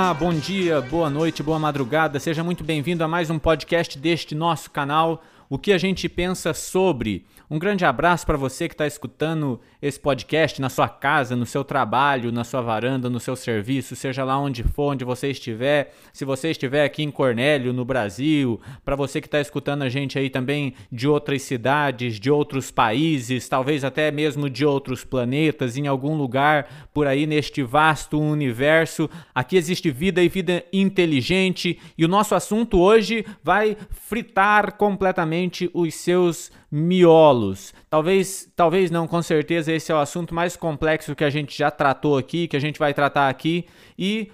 Olá, bom dia, boa noite, boa madrugada. Seja muito bem-vindo a mais um podcast deste nosso canal. O que a gente pensa sobre um grande abraço para você que está escutando esse podcast na sua casa, no seu trabalho, na sua varanda, no seu serviço, seja lá onde for, onde você estiver. Se você estiver aqui em Cornélio, no Brasil, para você que está escutando a gente aí também de outras cidades, de outros países, talvez até mesmo de outros planetas, em algum lugar por aí neste vasto universo. Aqui existe vida e vida inteligente e o nosso assunto hoje vai fritar completamente os seus miolos. Talvez, talvez não, com certeza esse é o assunto mais complexo que a gente já tratou aqui, que a gente vai tratar aqui e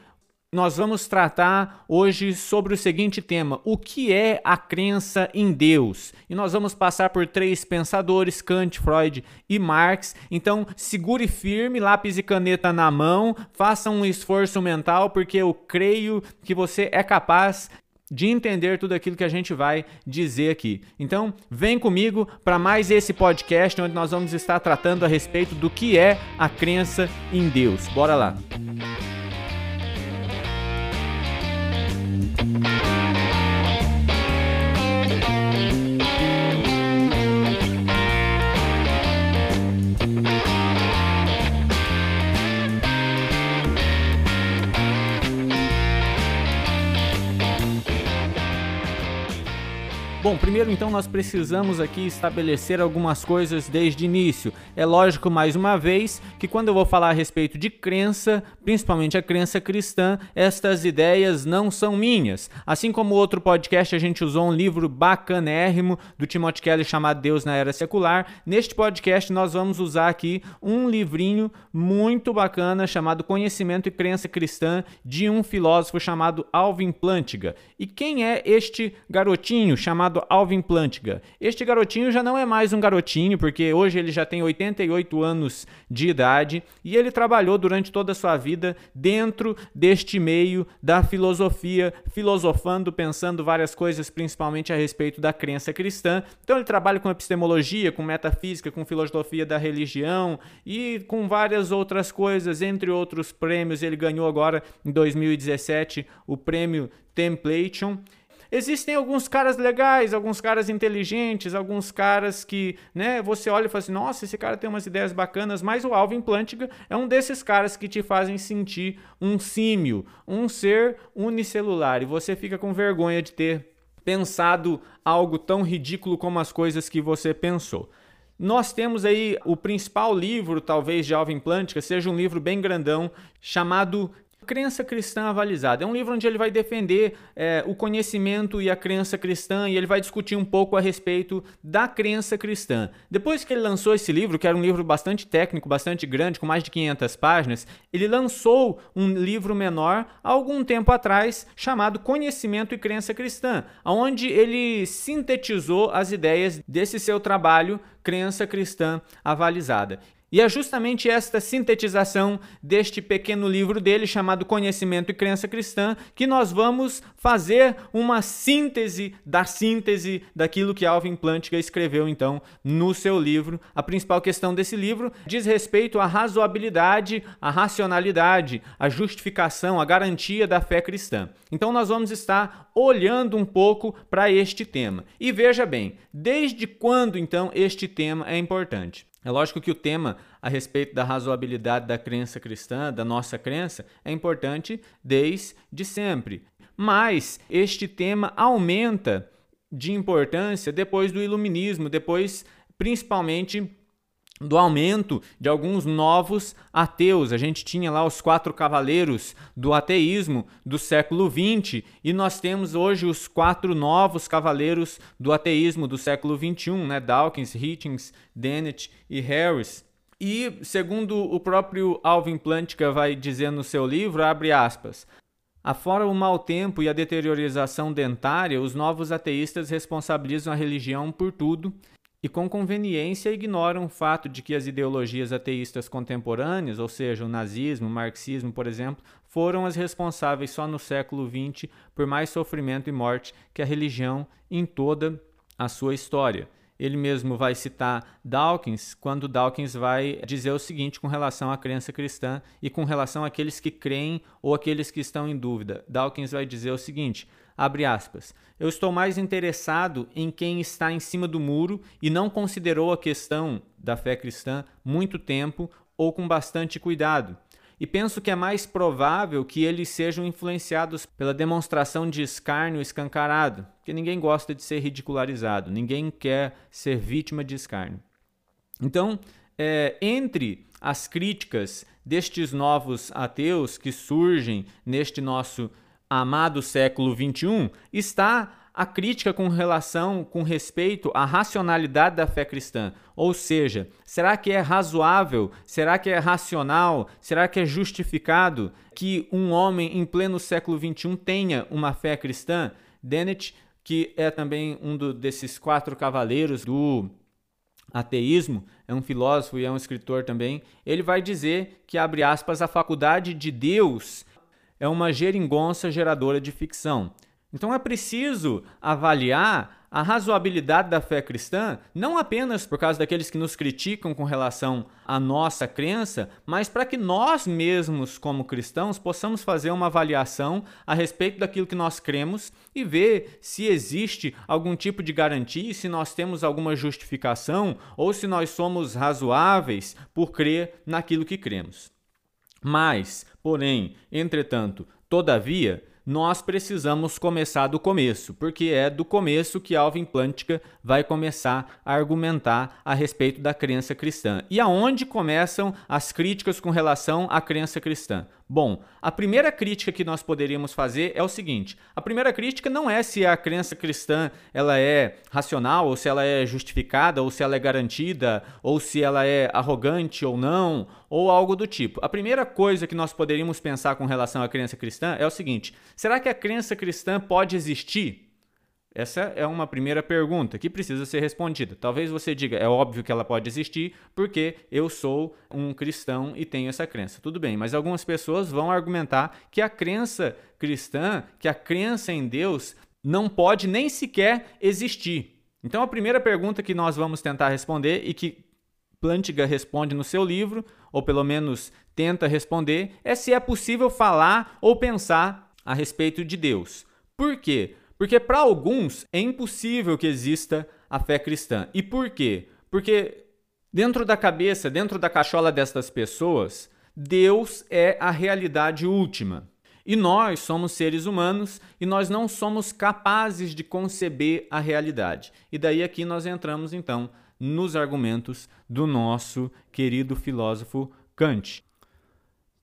nós vamos tratar hoje sobre o seguinte tema: o que é a crença em Deus? E nós vamos passar por três pensadores: Kant, Freud e Marx. Então, segure firme, lápis e caneta na mão, faça um esforço mental, porque eu creio que você é capaz de entender tudo aquilo que a gente vai dizer aqui. Então, vem comigo para mais esse podcast onde nós vamos estar tratando a respeito do que é a crença em Deus. Bora lá. Bom, primeiro então nós precisamos aqui estabelecer algumas coisas desde o início. É lógico, mais uma vez, que quando eu vou falar a respeito de crença, principalmente a crença cristã, estas ideias não são minhas. Assim como outro podcast a gente usou um livro bacanérrimo do Timothy Kelly chamado Deus na Era Secular, neste podcast nós vamos usar aqui um livrinho muito bacana chamado Conhecimento e Crença Cristã de um filósofo chamado Alvin Plantinga. E quem é este garotinho chamado chamado Alvin Plantinga. Este garotinho já não é mais um garotinho, porque hoje ele já tem 88 anos de idade e ele trabalhou durante toda a sua vida dentro deste meio da filosofia, filosofando, pensando várias coisas, principalmente a respeito da crença cristã. Então ele trabalha com epistemologia, com metafísica, com filosofia da religião e com várias outras coisas, entre outros prêmios. Ele ganhou agora em 2017 o prêmio Templation. Existem alguns caras legais, alguns caras inteligentes, alguns caras que, né, você olha e fala assim, nossa, esse cara tem umas ideias bacanas, mas o Alvin Plantinga é um desses caras que te fazem sentir um símio, um ser unicelular, e você fica com vergonha de ter pensado algo tão ridículo como as coisas que você pensou. Nós temos aí o principal livro, talvez, de Alvin Plantinga, seja um livro bem grandão, chamado Crença Cristã Avalizada. É um livro onde ele vai defender é, o conhecimento e a crença cristã e ele vai discutir um pouco a respeito da crença cristã. Depois que ele lançou esse livro, que era um livro bastante técnico, bastante grande, com mais de 500 páginas, ele lançou um livro menor há algum tempo atrás chamado Conhecimento e Crença Cristã, onde ele sintetizou as ideias desse seu trabalho Crença Cristã Avalizada. E é justamente esta sintetização deste pequeno livro dele, chamado Conhecimento e Crença Cristã, que nós vamos fazer uma síntese da síntese daquilo que Alvin Plantinga escreveu, então, no seu livro. A principal questão desse livro diz respeito à razoabilidade, à racionalidade, à justificação, à garantia da fé cristã. Então, nós vamos estar olhando um pouco para este tema. E veja bem, desde quando, então, este tema é importante? É lógico que o tema a respeito da razoabilidade da crença cristã, da nossa crença, é importante desde sempre. Mas este tema aumenta de importância depois do iluminismo, depois principalmente do aumento de alguns novos ateus. A gente tinha lá os quatro cavaleiros do ateísmo do século XX e nós temos hoje os quatro novos cavaleiros do ateísmo do século XXI, né? Dawkins, Hitchens, Dennett e Harris. E, segundo o próprio Alvin Plantinga vai dizer no seu livro, abre aspas, Afora o mau tempo e a deteriorização dentária, os novos ateístas responsabilizam a religião por tudo e com conveniência ignoram o fato de que as ideologias ateístas contemporâneas, ou seja, o nazismo, o marxismo, por exemplo, foram as responsáveis só no século XX por mais sofrimento e morte que a religião em toda a sua história. ele mesmo vai citar Dawkins, quando Dawkins vai dizer o seguinte com relação à crença cristã e com relação àqueles que creem ou aqueles que estão em dúvida. Dawkins vai dizer o seguinte: abre aspas. Eu estou mais interessado em quem está em cima do muro e não considerou a questão da fé cristã muito tempo ou com bastante cuidado. E penso que é mais provável que eles sejam influenciados pela demonstração de escárnio escancarado, porque ninguém gosta de ser ridicularizado, ninguém quer ser vítima de escárnio. Então, é, entre as críticas destes novos ateus que surgem neste nosso amado século XXI está a crítica com relação, com respeito à racionalidade da fé cristã. Ou seja, será que é razoável, será que é racional, será que é justificado que um homem em pleno século XXI tenha uma fé cristã? Dennett, que é também um do, desses quatro cavaleiros do ateísmo, é um filósofo e é um escritor também, ele vai dizer que, abre aspas, a faculdade de Deus é uma geringonça geradora de ficção. Então é preciso avaliar a razoabilidade da fé cristã, não apenas por causa daqueles que nos criticam com relação à nossa crença, mas para que nós mesmos, como cristãos, possamos fazer uma avaliação a respeito daquilo que nós cremos e ver se existe algum tipo de garantia, se nós temos alguma justificação ou se nós somos razoáveis por crer naquilo que cremos. Mas, porém, entretanto, todavia, nós precisamos começar do começo, porque é do começo que Alvin Plantinga vai começar a argumentar a respeito da crença cristã. E aonde começam as críticas com relação à crença cristã? Bom, a primeira crítica que nós poderíamos fazer é o seguinte: a primeira crítica não é se a crença cristã ela é racional, ou se ela é justificada, ou se ela é garantida, ou se ela é arrogante ou não, ou algo do tipo. A primeira coisa que nós poderíamos pensar com relação à crença cristã é o seguinte: será que a crença cristã pode existir? Essa é uma primeira pergunta que precisa ser respondida. Talvez você diga, é óbvio que ela pode existir porque eu sou um cristão e tenho essa crença. Tudo bem, mas algumas pessoas vão argumentar que a crença cristã, que a crença em Deus, não pode nem sequer existir. Então a primeira pergunta que nós vamos tentar responder e que Plantiga responde no seu livro, ou pelo menos tenta responder, é se é possível falar ou pensar a respeito de Deus. Por quê? Porque para alguns é impossível que exista a fé cristã. E por quê? Porque dentro da cabeça, dentro da cachola destas pessoas, Deus é a realidade última. E nós somos seres humanos e nós não somos capazes de conceber a realidade. E daí aqui nós entramos então nos argumentos do nosso querido filósofo Kant.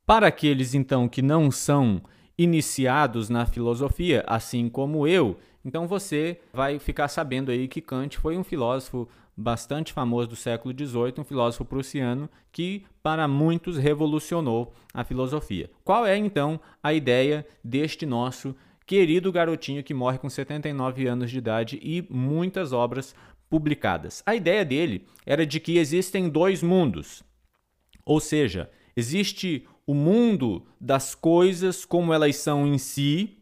Para aqueles então que não são iniciados na filosofia, assim como eu, então você vai ficar sabendo aí que Kant foi um filósofo bastante famoso do século XVIII, um filósofo prussiano que para muitos revolucionou a filosofia. Qual é então a ideia deste nosso querido garotinho que morre com 79 anos de idade e muitas obras publicadas? A ideia dele era de que existem dois mundos, ou seja, existe o mundo das coisas como elas são em si,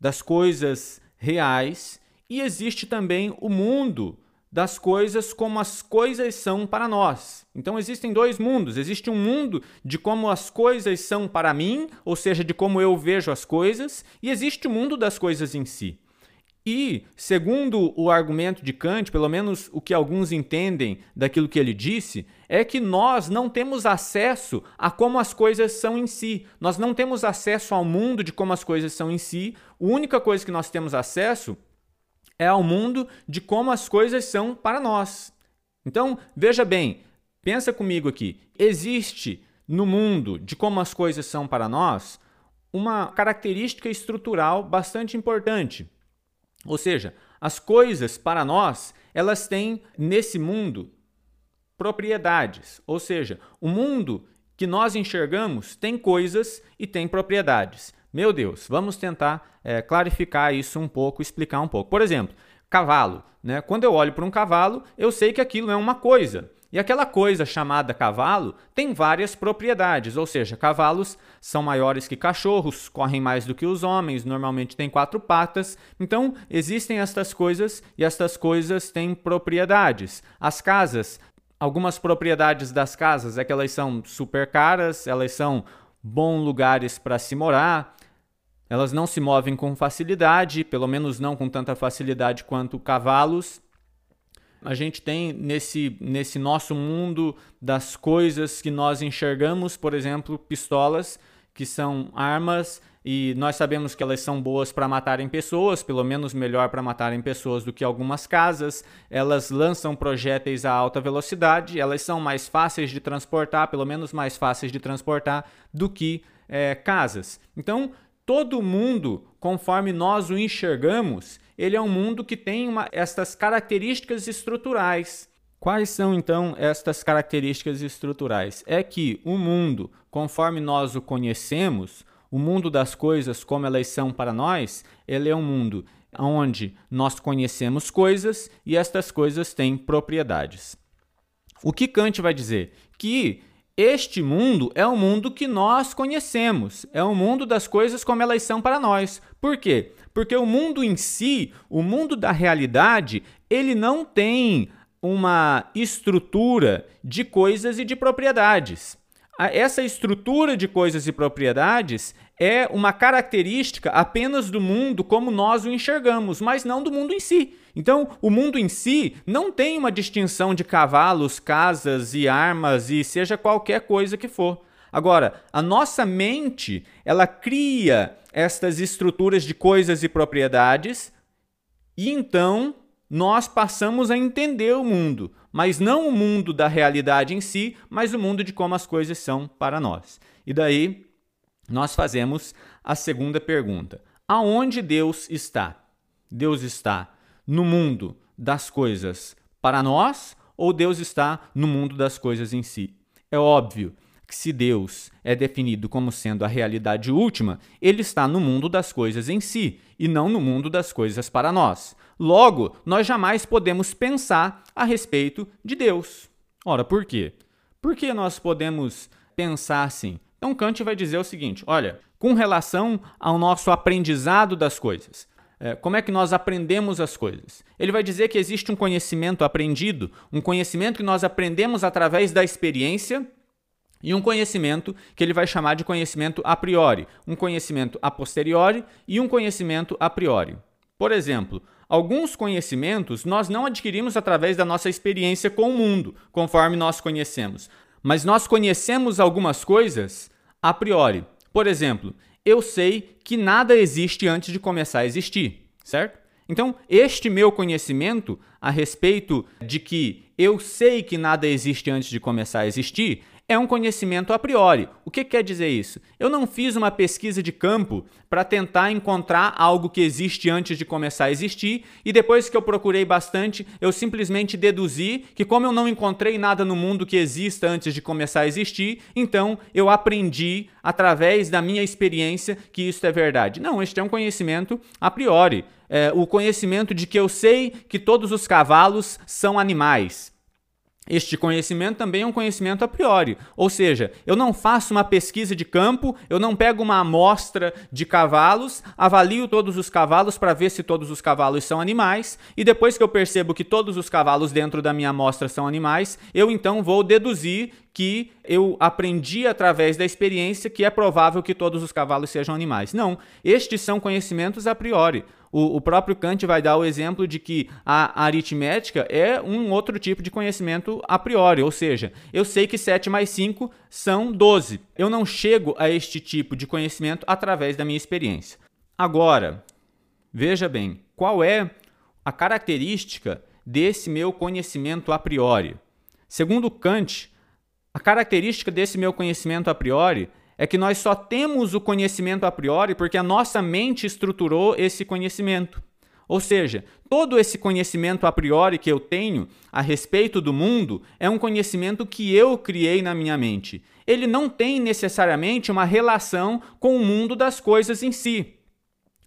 das coisas reais, e existe também o mundo das coisas como as coisas são para nós. Então existem dois mundos. Existe um mundo de como as coisas são para mim, ou seja, de como eu vejo as coisas, e existe o mundo das coisas em si. E, segundo o argumento de Kant, pelo menos o que alguns entendem daquilo que ele disse, é que nós não temos acesso a como as coisas são em si. Nós não temos acesso ao mundo de como as coisas são em si. A única coisa que nós temos acesso é ao mundo de como as coisas são para nós. Então, veja bem, pensa comigo aqui. Existe no mundo de como as coisas são para nós uma característica estrutural bastante importante ou seja, as coisas para nós, elas têm nesse mundo propriedades. Ou seja, o mundo que nós enxergamos tem coisas e tem propriedades. Meu Deus, vamos tentar é, clarificar isso um pouco, explicar um pouco. Por exemplo, cavalo. Né? Quando eu olho para um cavalo, eu sei que aquilo é uma coisa. E aquela coisa chamada cavalo tem várias propriedades, ou seja, cavalos são maiores que cachorros, correm mais do que os homens, normalmente têm quatro patas. Então, existem estas coisas e estas coisas têm propriedades. As casas, algumas propriedades das casas é que elas são super caras, elas são bons lugares para se morar. Elas não se movem com facilidade, pelo menos não com tanta facilidade quanto cavalos a gente tem nesse, nesse nosso mundo das coisas que nós enxergamos, por exemplo, pistolas, que são armas e nós sabemos que elas são boas para matarem pessoas, pelo menos melhor para matarem pessoas do que algumas casas. Elas lançam projéteis a alta velocidade, elas são mais fáceis de transportar, pelo menos mais fáceis de transportar do que é, casas. Então, todo mundo, conforme nós o enxergamos, ele é um mundo que tem uma, estas características estruturais. Quais são então estas características estruturais? É que o mundo, conforme nós o conhecemos, o mundo das coisas como elas são para nós, ele é um mundo onde nós conhecemos coisas e estas coisas têm propriedades. O que Kant vai dizer? Que este mundo é o mundo que nós conhecemos, é o mundo das coisas como elas são para nós. Por quê? Porque o mundo em si, o mundo da realidade, ele não tem uma estrutura de coisas e de propriedades. Essa estrutura de coisas e propriedades é uma característica apenas do mundo como nós o enxergamos, mas não do mundo em si. Então, o mundo em si não tem uma distinção de cavalos, casas e armas e seja qualquer coisa que for. Agora, a nossa mente, ela cria estas estruturas de coisas e propriedades e então nós passamos a entender o mundo, mas não o mundo da realidade em si, mas o mundo de como as coisas são para nós. E daí nós fazemos a segunda pergunta: aonde Deus está? Deus está no mundo das coisas para nós ou Deus está no mundo das coisas em si? É óbvio que se Deus é definido como sendo a realidade última, ele está no mundo das coisas em si e não no mundo das coisas para nós. Logo, nós jamais podemos pensar a respeito de Deus. Ora, por quê? Por que nós podemos pensar assim? Então Kant vai dizer o seguinte: olha, com relação ao nosso aprendizado das coisas, é, como é que nós aprendemos as coisas? Ele vai dizer que existe um conhecimento aprendido, um conhecimento que nós aprendemos através da experiência e um conhecimento que ele vai chamar de conhecimento a priori, um conhecimento a posteriori e um conhecimento a priori. Por exemplo, alguns conhecimentos nós não adquirimos através da nossa experiência com o mundo, conforme nós conhecemos, mas nós conhecemos algumas coisas a priori. Por exemplo, eu sei que nada existe antes de começar a existir, certo? Então, este meu conhecimento a respeito de que eu sei que nada existe antes de começar a existir é um conhecimento a priori. O que quer dizer isso? Eu não fiz uma pesquisa de campo para tentar encontrar algo que existe antes de começar a existir e depois que eu procurei bastante, eu simplesmente deduzi que como eu não encontrei nada no mundo que exista antes de começar a existir, então eu aprendi através da minha experiência que isso é verdade. Não, este é um conhecimento a priori. É, o conhecimento de que eu sei que todos os cavalos são animais. Este conhecimento também é um conhecimento a priori, ou seja, eu não faço uma pesquisa de campo, eu não pego uma amostra de cavalos, avalio todos os cavalos para ver se todos os cavalos são animais, e depois que eu percebo que todos os cavalos dentro da minha amostra são animais, eu então vou deduzir que eu aprendi através da experiência que é provável que todos os cavalos sejam animais. Não, estes são conhecimentos a priori. O, o, próprio Kant vai dar o exemplo de que a aritmética é um outro tipo de conhecimento a priori, ou seja, eu sei que 7 mais 5 são 12. Eu não chego a este tipo de conhecimento através da minha experiência. Agora, veja bem, qual é a característica desse meu conhecimento a priori? Segundo Kant, a característica desse meu conhecimento a priori é que nós só temos o conhecimento a priori porque a nossa mente estruturou esse conhecimento. Ou seja, todo esse conhecimento a priori que eu tenho a respeito do mundo é um conhecimento que eu criei na minha mente. Ele não tem necessariamente uma relação com o mundo das coisas em si.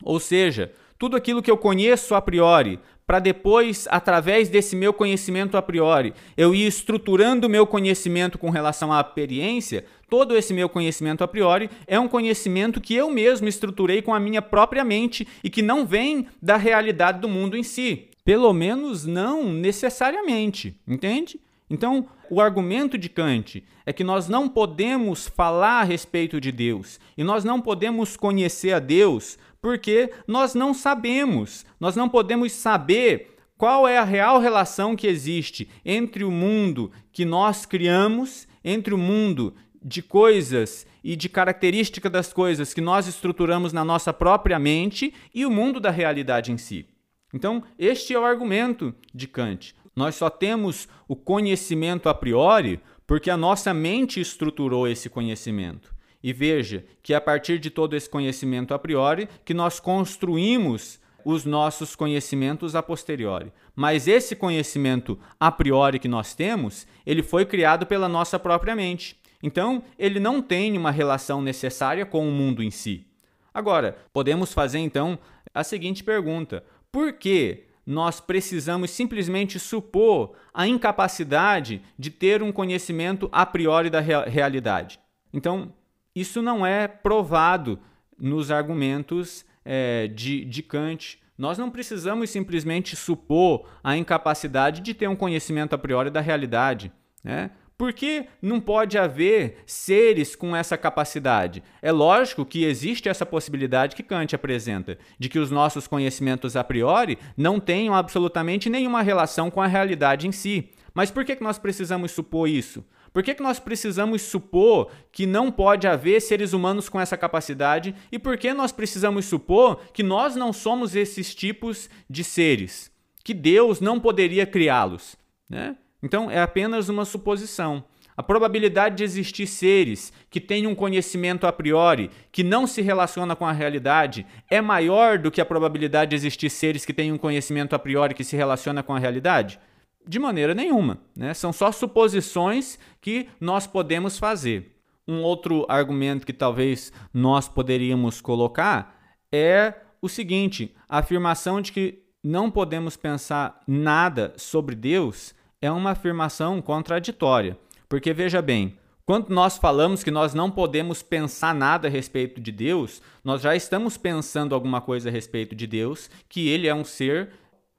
Ou seja, tudo aquilo que eu conheço a priori para depois, através desse meu conhecimento a priori, eu ir estruturando o meu conhecimento com relação à experiência, todo esse meu conhecimento a priori é um conhecimento que eu mesmo estruturei com a minha própria mente e que não vem da realidade do mundo em si. Pelo menos não necessariamente, entende? Então, o argumento de Kant é que nós não podemos falar a respeito de Deus e nós não podemos conhecer a Deus porque nós não sabemos, nós não podemos saber qual é a real relação que existe entre o mundo que nós criamos, entre o mundo de coisas e de características das coisas que nós estruturamos na nossa própria mente e o mundo da realidade em si. Então, este é o argumento de Kant. Nós só temos o conhecimento a priori porque a nossa mente estruturou esse conhecimento. E veja que é a partir de todo esse conhecimento a priori que nós construímos os nossos conhecimentos a posteriori. Mas esse conhecimento a priori que nós temos, ele foi criado pela nossa própria mente. Então, ele não tem uma relação necessária com o mundo em si. Agora, podemos fazer então a seguinte pergunta: por que nós precisamos simplesmente supor a incapacidade de ter um conhecimento a priori da realidade. Então, isso não é provado nos argumentos é, de, de Kant. Nós não precisamos simplesmente supor a incapacidade de ter um conhecimento a priori da realidade. Né? Por que não pode haver seres com essa capacidade? É lógico que existe essa possibilidade que Kant apresenta, de que os nossos conhecimentos a priori não tenham absolutamente nenhuma relação com a realidade em si. Mas por que nós precisamos supor isso? Por que, que nós precisamos supor que não pode haver seres humanos com essa capacidade? E por que nós precisamos supor que nós não somos esses tipos de seres? Que Deus não poderia criá-los? Né? Então, é apenas uma suposição. A probabilidade de existir seres que têm um conhecimento a priori que não se relaciona com a realidade é maior do que a probabilidade de existir seres que têm um conhecimento a priori que se relaciona com a realidade? De maneira nenhuma. Né? São só suposições que nós podemos fazer. Um outro argumento que talvez nós poderíamos colocar é o seguinte: a afirmação de que não podemos pensar nada sobre Deus é uma afirmação contraditória. Porque veja bem, quando nós falamos que nós não podemos pensar nada a respeito de Deus, nós já estamos pensando alguma coisa a respeito de Deus, que ele é um ser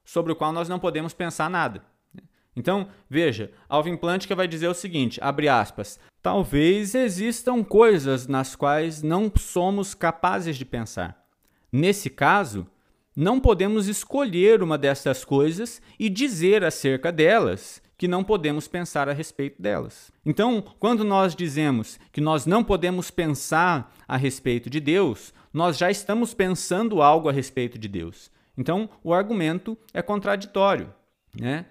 sobre o qual nós não podemos pensar nada. Então, veja, Alvin Plantinga vai dizer o seguinte, abre aspas, talvez existam coisas nas quais não somos capazes de pensar. Nesse caso, não podemos escolher uma dessas coisas e dizer acerca delas que não podemos pensar a respeito delas. Então, quando nós dizemos que nós não podemos pensar a respeito de Deus, nós já estamos pensando algo a respeito de Deus. Então, o argumento é contraditório. Né?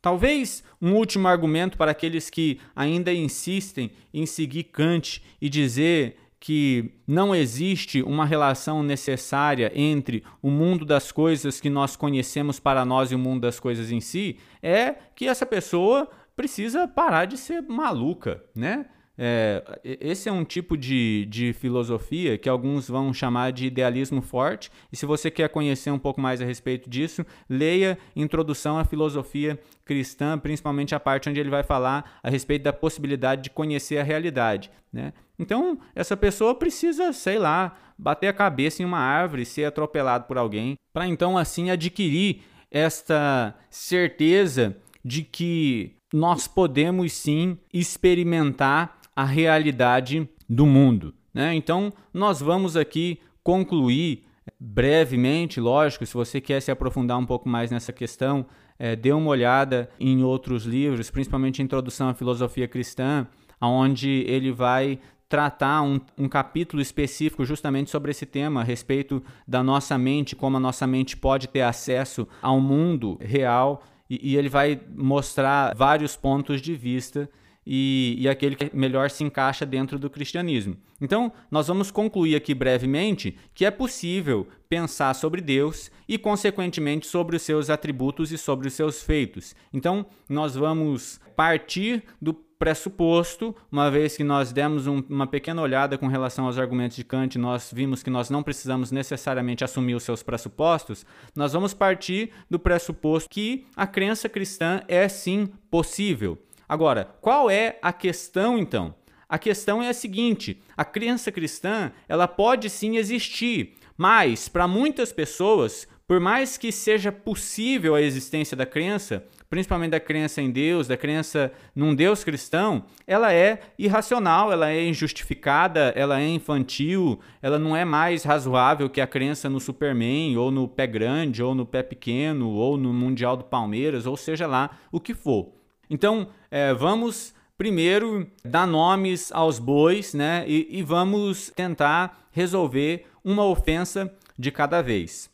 Talvez um último argumento para aqueles que ainda insistem em seguir Kant e dizer que não existe uma relação necessária entre o mundo das coisas que nós conhecemos para nós e o mundo das coisas em si, é que essa pessoa precisa parar de ser maluca, né? É, esse é um tipo de, de filosofia que alguns vão chamar de idealismo forte, e se você quer conhecer um pouco mais a respeito disso, leia Introdução à Filosofia Cristã, principalmente a parte onde ele vai falar a respeito da possibilidade de conhecer a realidade. Né? Então, essa pessoa precisa, sei lá, bater a cabeça em uma árvore, ser atropelado por alguém, para então assim adquirir esta certeza de que nós podemos sim experimentar a realidade do mundo. Né? Então, nós vamos aqui concluir brevemente, lógico, se você quer se aprofundar um pouco mais nessa questão, é, dê uma olhada em outros livros, principalmente Introdução à Filosofia Cristã, onde ele vai tratar um, um, capítulo específico justamente sobre esse tema, a respeito da nossa mente, como a nossa mente pode ter acesso ao mundo real, e, e ele vai mostrar vários pontos de vista e, e aquele que melhor se encaixa dentro do cristianismo. Então, nós vamos concluir aqui brevemente que é possível pensar sobre Deus e, consequentemente, sobre os seus atributos e sobre os seus feitos. Então, nós vamos partir do pressuposto, uma vez que nós demos um, uma pequena olhada com relação aos argumentos de Kant, nós vimos que nós não precisamos necessariamente assumir os seus pressupostos, nós vamos partir do pressuposto que a crença cristã é sim possível. Agora, qual é a questão então? A questão é a seguinte: a crença cristã, ela pode sim existir, mas para muitas pessoas, por mais que seja possível a existência da crença, principalmente da crença em Deus, da crença num Deus cristão, ela é irracional, ela é injustificada, ela é infantil, ela não é mais razoável que a crença no Superman, ou no pé grande, ou no pé pequeno, ou no Mundial do Palmeiras, ou seja lá o que for. Então, é, vamos primeiro dar nomes aos bois, né? E, e vamos tentar resolver uma ofensa de cada vez.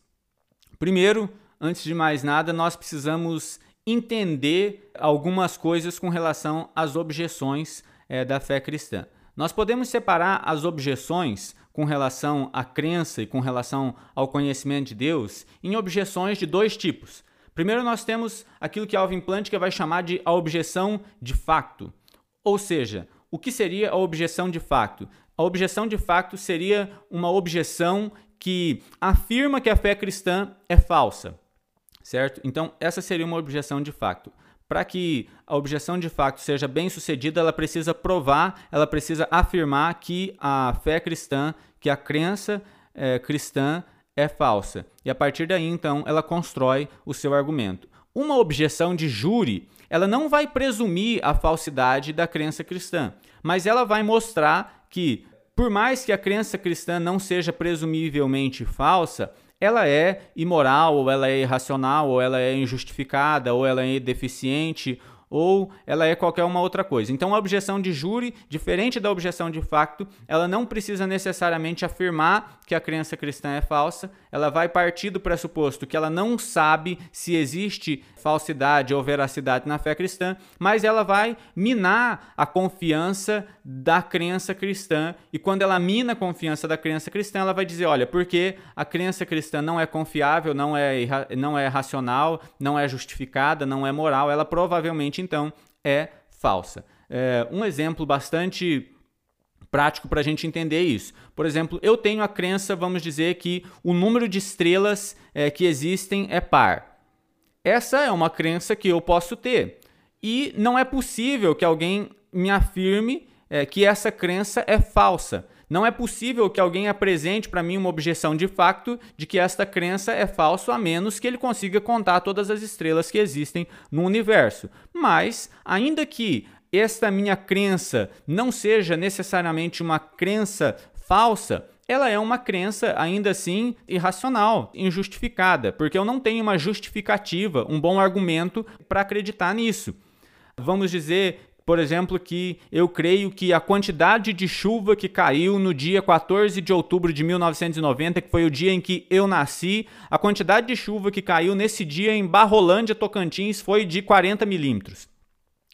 Primeiro, antes de mais nada, nós precisamos entender algumas coisas com relação às objeções é, da fé cristã. Nós podemos separar as objeções com relação à crença e com relação ao conhecimento de Deus em objeções de dois tipos. Primeiro, nós temos aquilo que Alvin Plantinga vai chamar de a objeção de facto. Ou seja, o que seria a objeção de facto? A objeção de facto seria uma objeção que afirma que a fé cristã é falsa certo? Então, essa seria uma objeção de facto. Para que a objeção de facto seja bem sucedida, ela precisa provar, ela precisa afirmar que a fé cristã, que a crença é, cristã é falsa. E a partir daí, então, ela constrói o seu argumento. Uma objeção de júri, ela não vai presumir a falsidade da crença cristã, mas ela vai mostrar que, por mais que a crença cristã não seja presumivelmente falsa, ela é imoral, ou ela é irracional, ou ela é injustificada, ou ela é deficiente, ou ela é qualquer uma outra coisa. Então, a objeção de júri, diferente da objeção de facto, ela não precisa necessariamente afirmar que a crença cristã é falsa, ela vai partir do pressuposto que ela não sabe se existe falsidade ou veracidade na fé cristã, mas ela vai minar a confiança da crença cristã. E quando ela mina a confiança da crença cristã, ela vai dizer: olha, porque a crença cristã não é confiável, não é, não é racional, não é justificada, não é moral, ela provavelmente então é falsa. É, um exemplo bastante prático para a gente entender isso. Por exemplo, eu tenho a crença, vamos dizer, que o número de estrelas é, que existem é par. Essa é uma crença que eu posso ter. E não é possível que alguém me afirme é, que essa crença é falsa. Não é possível que alguém apresente para mim uma objeção de facto de que esta crença é falsa, a menos que ele consiga contar todas as estrelas que existem no universo. Mas, ainda que esta minha crença não seja necessariamente uma crença falsa, ela é uma crença ainda assim irracional, injustificada, porque eu não tenho uma justificativa, um bom argumento para acreditar nisso. Vamos dizer, por exemplo, que eu creio que a quantidade de chuva que caiu no dia 14 de outubro de 1990, que foi o dia em que eu nasci, a quantidade de chuva que caiu nesse dia em Barrolândia, Tocantins, foi de 40 milímetros.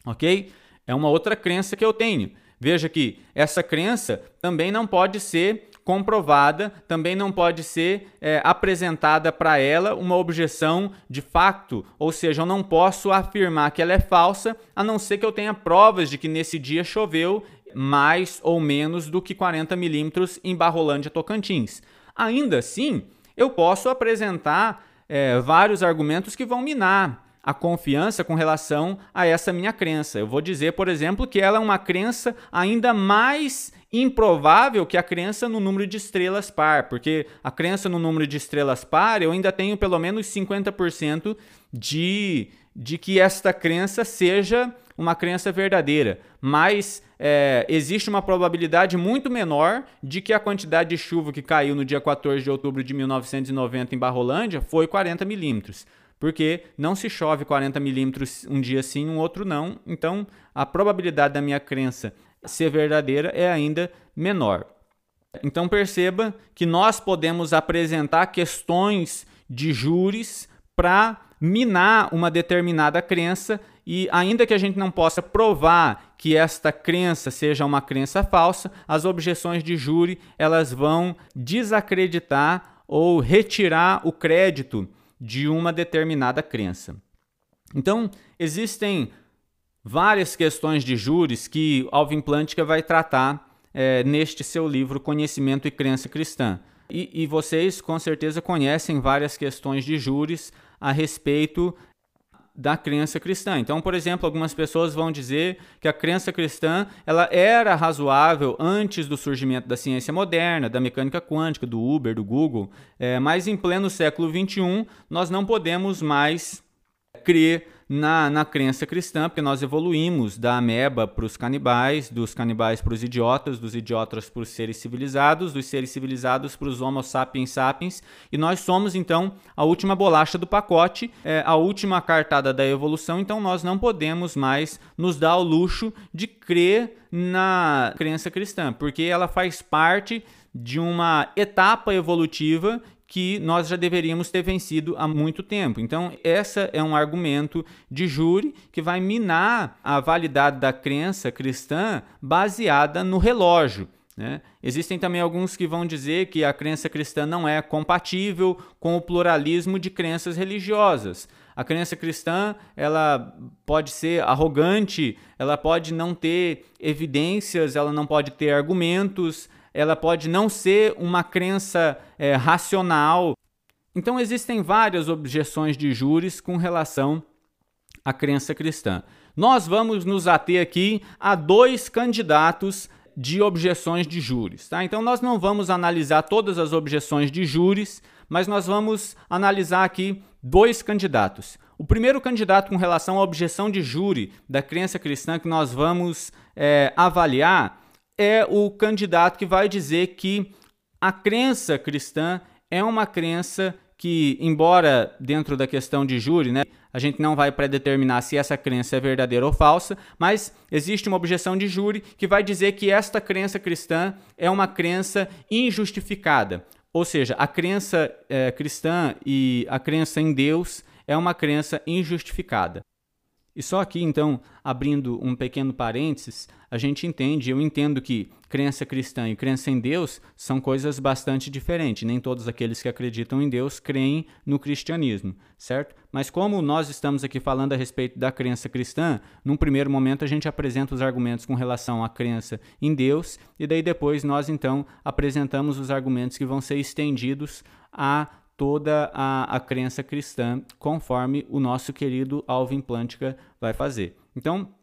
Ok? É uma outra crença que eu tenho. Veja que essa crença também não pode ser comprovada, também não pode ser é, apresentada para ela uma objeção de facto, ou seja, eu não posso afirmar que ela é falsa, a não ser que eu tenha provas de que nesse dia choveu mais ou menos do que 40 milímetros em Barrolândia, Tocantins. Ainda assim, eu posso apresentar é, vários argumentos que vão minar a confiança com relação a essa minha crença. Eu vou dizer, por exemplo, que ela é uma crença ainda mais improvável que a crença no número de estrelas par, porque a crença no número de estrelas par eu ainda tenho pelo menos 50% de, de que esta crença seja uma crença verdadeira, mas é, existe uma probabilidade muito menor de que a quantidade de chuva que caiu no dia 14 de outubro de 1990 em Barrolândia foi 40 milímetros porque não se chove 40 milímetros um dia sim, um outro não. Então, a probabilidade da minha crença ser verdadeira é ainda menor. Então, perceba que nós podemos apresentar questões de júris para minar uma determinada crença e ainda que a gente não possa provar que esta crença seja uma crença falsa, as objeções de júri, elas vão desacreditar ou retirar o crédito de uma determinada crença. Então, existem várias questões de júris que Alvin Plantinga vai tratar é, neste seu livro Conhecimento e Crença Cristã. E, e vocês com certeza conhecem várias questões de júris a respeito da crença cristã. Então, por exemplo, algumas pessoas vão dizer que a crença cristã ela era razoável antes do surgimento da ciência moderna, da mecânica quântica, do Uber, do Google, é, mas em pleno século XXI nós não podemos mais crer na, na crença cristã, porque nós evoluímos da ameba para os canibais, dos canibais para os idiotas, dos idiotas para os seres civilizados, dos seres civilizados para os homo sapiens sapiens, e nós somos então a última bolacha do pacote, é, a última cartada da evolução, então nós não podemos mais nos dar o luxo de crer na crença cristã, porque ela faz parte de uma etapa evolutiva que nós já deveríamos ter vencido há muito tempo. Então, essa é um argumento de júri que vai minar a validade da crença cristã baseada no relógio. Né? Existem também alguns que vão dizer que a crença cristã não é compatível com o pluralismo de crenças religiosas. A crença cristã ela pode ser arrogante, ela pode não ter evidências, ela não pode ter argumentos, ela pode não ser uma crença é, racional. Então, existem várias objeções de júris com relação à crença cristã. Nós vamos nos ater aqui a dois candidatos de objeções de júris. Tá? Então, nós não vamos analisar todas as objeções de júris, mas nós vamos analisar aqui dois candidatos. O primeiro candidato com relação à objeção de júri da crença cristã que nós vamos é, avaliar é o candidato que vai dizer que a crença cristã é uma crença que, embora dentro da questão de júri, né, a gente não vai predeterminar se essa crença é verdadeira ou falsa, mas existe uma objeção de júri que vai dizer que esta crença cristã é uma crença injustificada. Ou seja, a crença é, cristã e a crença em Deus é uma crença injustificada. E só aqui, então, abrindo um pequeno parênteses, a gente entende, eu entendo que crença cristã e crença em Deus são coisas bastante diferentes. Nem todos aqueles que acreditam em Deus creem no cristianismo, certo? Mas como nós estamos aqui falando a respeito da crença cristã, num primeiro momento a gente apresenta os argumentos com relação à crença em Deus, e daí depois nós então apresentamos os argumentos que vão ser estendidos a toda a, a crença cristã, conforme o nosso querido Alvin Plantinga vai fazer. Então,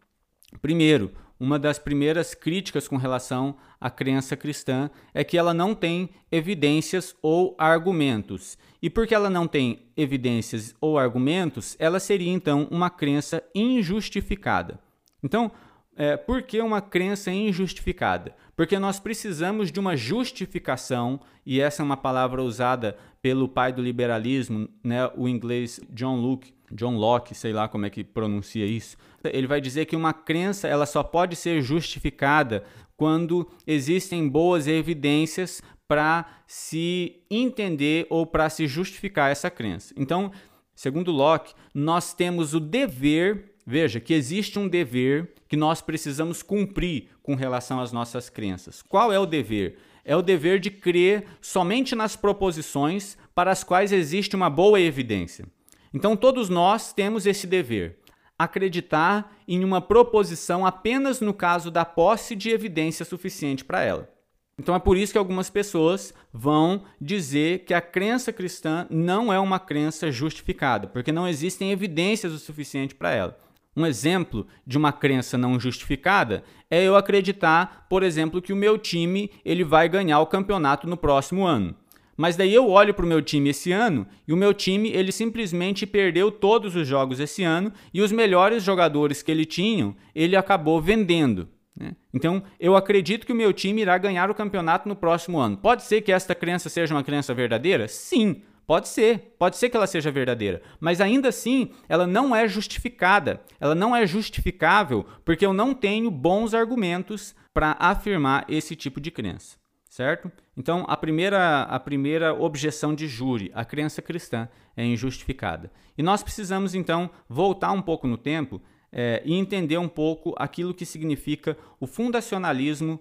primeiro, uma das primeiras críticas com relação à crença cristã é que ela não tem evidências ou argumentos. E porque ela não tem evidências ou argumentos, ela seria então uma crença injustificada. Então, é, por que uma crença injustificada? Porque nós precisamos de uma justificação, e essa é uma palavra usada pelo pai do liberalismo, né, o inglês John Locke, John Locke, sei lá como é que pronuncia isso. Ele vai dizer que uma crença ela só pode ser justificada quando existem boas evidências para se entender ou para se justificar essa crença. Então, segundo Locke, nós temos o dever Veja que existe um dever que nós precisamos cumprir com relação às nossas crenças. Qual é o dever? É o dever de crer somente nas proposições para as quais existe uma boa evidência. Então, todos nós temos esse dever. Acreditar em uma proposição apenas no caso da posse de evidência suficiente para ela. Então é por isso que algumas pessoas vão dizer que a crença cristã não é uma crença justificada, porque não existem evidências o suficiente para ela. Um exemplo de uma crença não justificada é eu acreditar, por exemplo, que o meu time ele vai ganhar o campeonato no próximo ano. Mas daí eu olho para o meu time esse ano e o meu time ele simplesmente perdeu todos os jogos esse ano e os melhores jogadores que ele tinha ele acabou vendendo. Né? Então eu acredito que o meu time irá ganhar o campeonato no próximo ano. Pode ser que esta crença seja uma crença verdadeira? Sim, Pode ser, pode ser que ela seja verdadeira, mas ainda assim ela não é justificada, ela não é justificável porque eu não tenho bons argumentos para afirmar esse tipo de crença, certo? Então a primeira, a primeira objeção de júri, a crença cristã é injustificada. E nós precisamos então voltar um pouco no tempo é, e entender um pouco aquilo que significa o fundacionalismo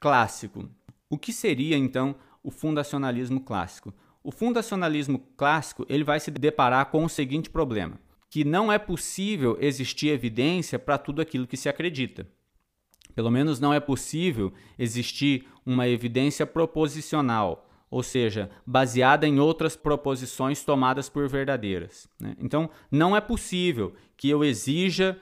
clássico. O que seria então o fundacionalismo clássico? O fundacionalismo clássico ele vai se deparar com o seguinte problema, que não é possível existir evidência para tudo aquilo que se acredita. Pelo menos não é possível existir uma evidência proposicional, ou seja, baseada em outras proposições tomadas por verdadeiras. Né? Então, não é possível que eu exija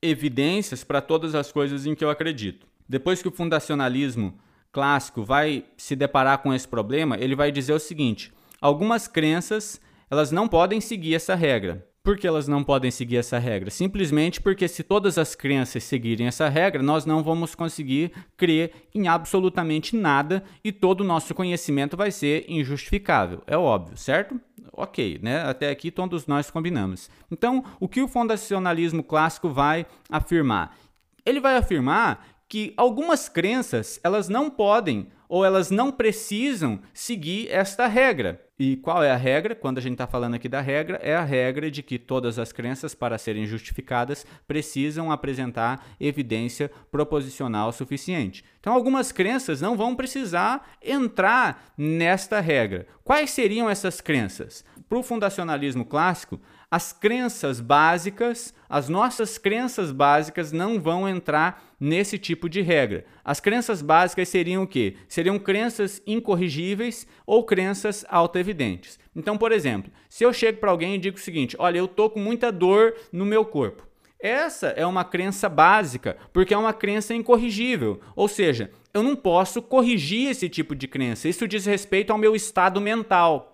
evidências para todas as coisas em que eu acredito. Depois que o fundacionalismo clássico vai se deparar com esse problema, ele vai dizer o seguinte: algumas crenças elas não podem seguir essa regra. Por que elas não podem seguir essa regra? Simplesmente porque, se todas as crenças seguirem essa regra, nós não vamos conseguir crer em absolutamente nada e todo o nosso conhecimento vai ser injustificável. É óbvio, certo? Ok, né? Até aqui todos nós combinamos. Então, o que o fundacionalismo clássico vai afirmar? Ele vai afirmar que algumas crenças elas não podem ou elas não precisam seguir esta regra. E qual é a regra? Quando a gente está falando aqui da regra, é a regra de que todas as crenças, para serem justificadas, precisam apresentar evidência proposicional suficiente. Então, algumas crenças não vão precisar entrar nesta regra. Quais seriam essas crenças? Para o fundacionalismo clássico, as crenças básicas, as nossas crenças básicas não vão entrar nesse tipo de regra. As crenças básicas seriam o quê? Seriam crenças incorrigíveis ou crenças autoevidentes. Então, por exemplo, se eu chego para alguém e digo o seguinte: olha, eu tô com muita dor no meu corpo. Essa é uma crença básica, porque é uma crença incorrigível. Ou seja, eu não posso corrigir esse tipo de crença. Isso diz respeito ao meu estado mental.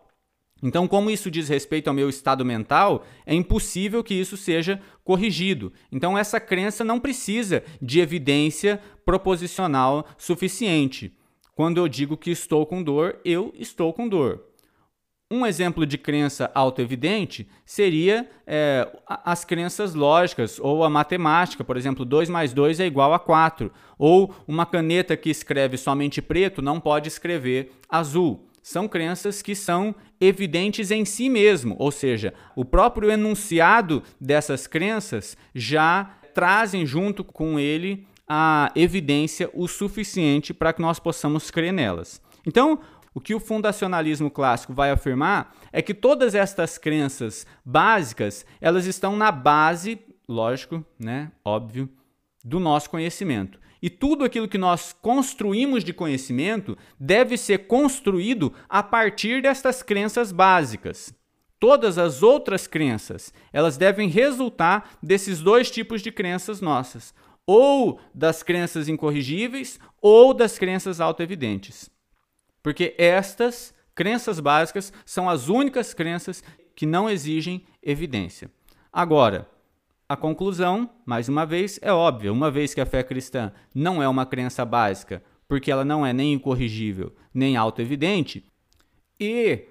Então, como isso diz respeito ao meu estado mental, é impossível que isso seja corrigido. Então, essa crença não precisa de evidência proposicional suficiente. Quando eu digo que estou com dor, eu estou com dor. Um exemplo de crença autoevidente seria é, as crenças lógicas ou a matemática, por exemplo, 2 mais 2 é igual a 4. Ou uma caneta que escreve somente preto não pode escrever azul são crenças que são evidentes em si mesmo, ou seja, o próprio enunciado dessas crenças já trazem junto com ele a evidência o suficiente para que nós possamos crer nelas. Então, o que o fundacionalismo clássico vai afirmar é que todas estas crenças básicas, elas estão na base, lógico, né, óbvio, do nosso conhecimento. E tudo aquilo que nós construímos de conhecimento deve ser construído a partir destas crenças básicas. Todas as outras crenças, elas devem resultar desses dois tipos de crenças nossas, ou das crenças incorrigíveis ou das crenças autoevidentes. Porque estas crenças básicas são as únicas crenças que não exigem evidência. Agora, a conclusão, mais uma vez, é óbvia. Uma vez que a fé cristã não é uma crença básica, porque ela não é nem incorrigível, nem autoevidente, e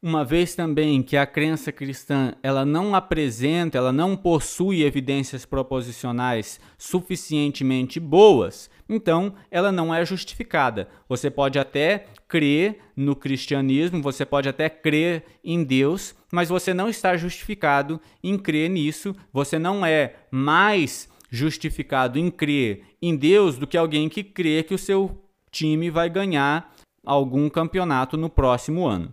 uma vez também que a crença cristã ela não apresenta, ela não possui evidências proposicionais suficientemente boas, então ela não é justificada. Você pode até crer no cristianismo, você pode até crer em Deus, mas você não está justificado em crer nisso, você não é mais justificado em crer em Deus do que alguém que crê que o seu time vai ganhar algum campeonato no próximo ano.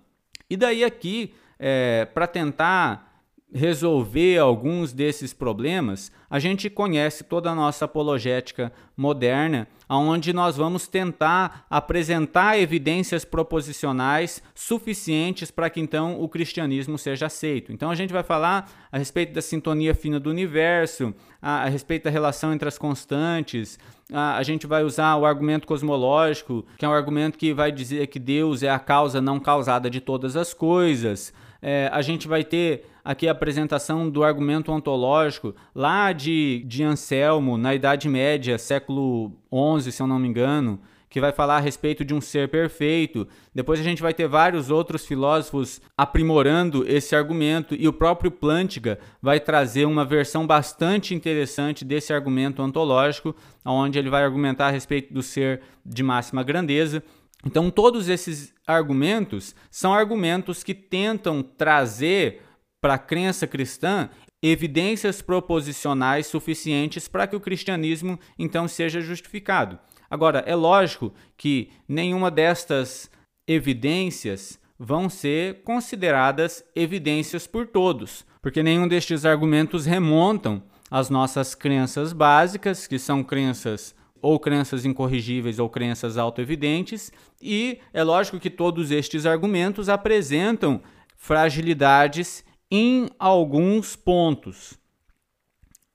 E daí aqui, é, para tentar resolver alguns desses problemas, a gente conhece toda a nossa apologética moderna, onde nós vamos tentar apresentar evidências proposicionais suficientes para que então o cristianismo seja aceito. Então a gente vai falar a respeito da sintonia fina do universo, a, a respeito da relação entre as constantes, a, a gente vai usar o argumento cosmológico, que é um argumento que vai dizer que Deus é a causa não causada de todas as coisas. É, a gente vai ter aqui a apresentação do argumento ontológico lá de, de Anselmo, na Idade Média, século XI, se eu não me engano, que vai falar a respeito de um ser perfeito. Depois a gente vai ter vários outros filósofos aprimorando esse argumento e o próprio Plantinga vai trazer uma versão bastante interessante desse argumento ontológico, onde ele vai argumentar a respeito do ser de máxima grandeza. Então todos esses argumentos são argumentos que tentam trazer para a crença cristã evidências proposicionais suficientes para que o cristianismo então seja justificado. Agora, é lógico que nenhuma destas evidências vão ser consideradas evidências por todos, porque nenhum destes argumentos remontam às nossas crenças básicas, que são crenças ou crenças incorrigíveis ou crenças autoevidentes, e é lógico que todos estes argumentos apresentam fragilidades em alguns pontos.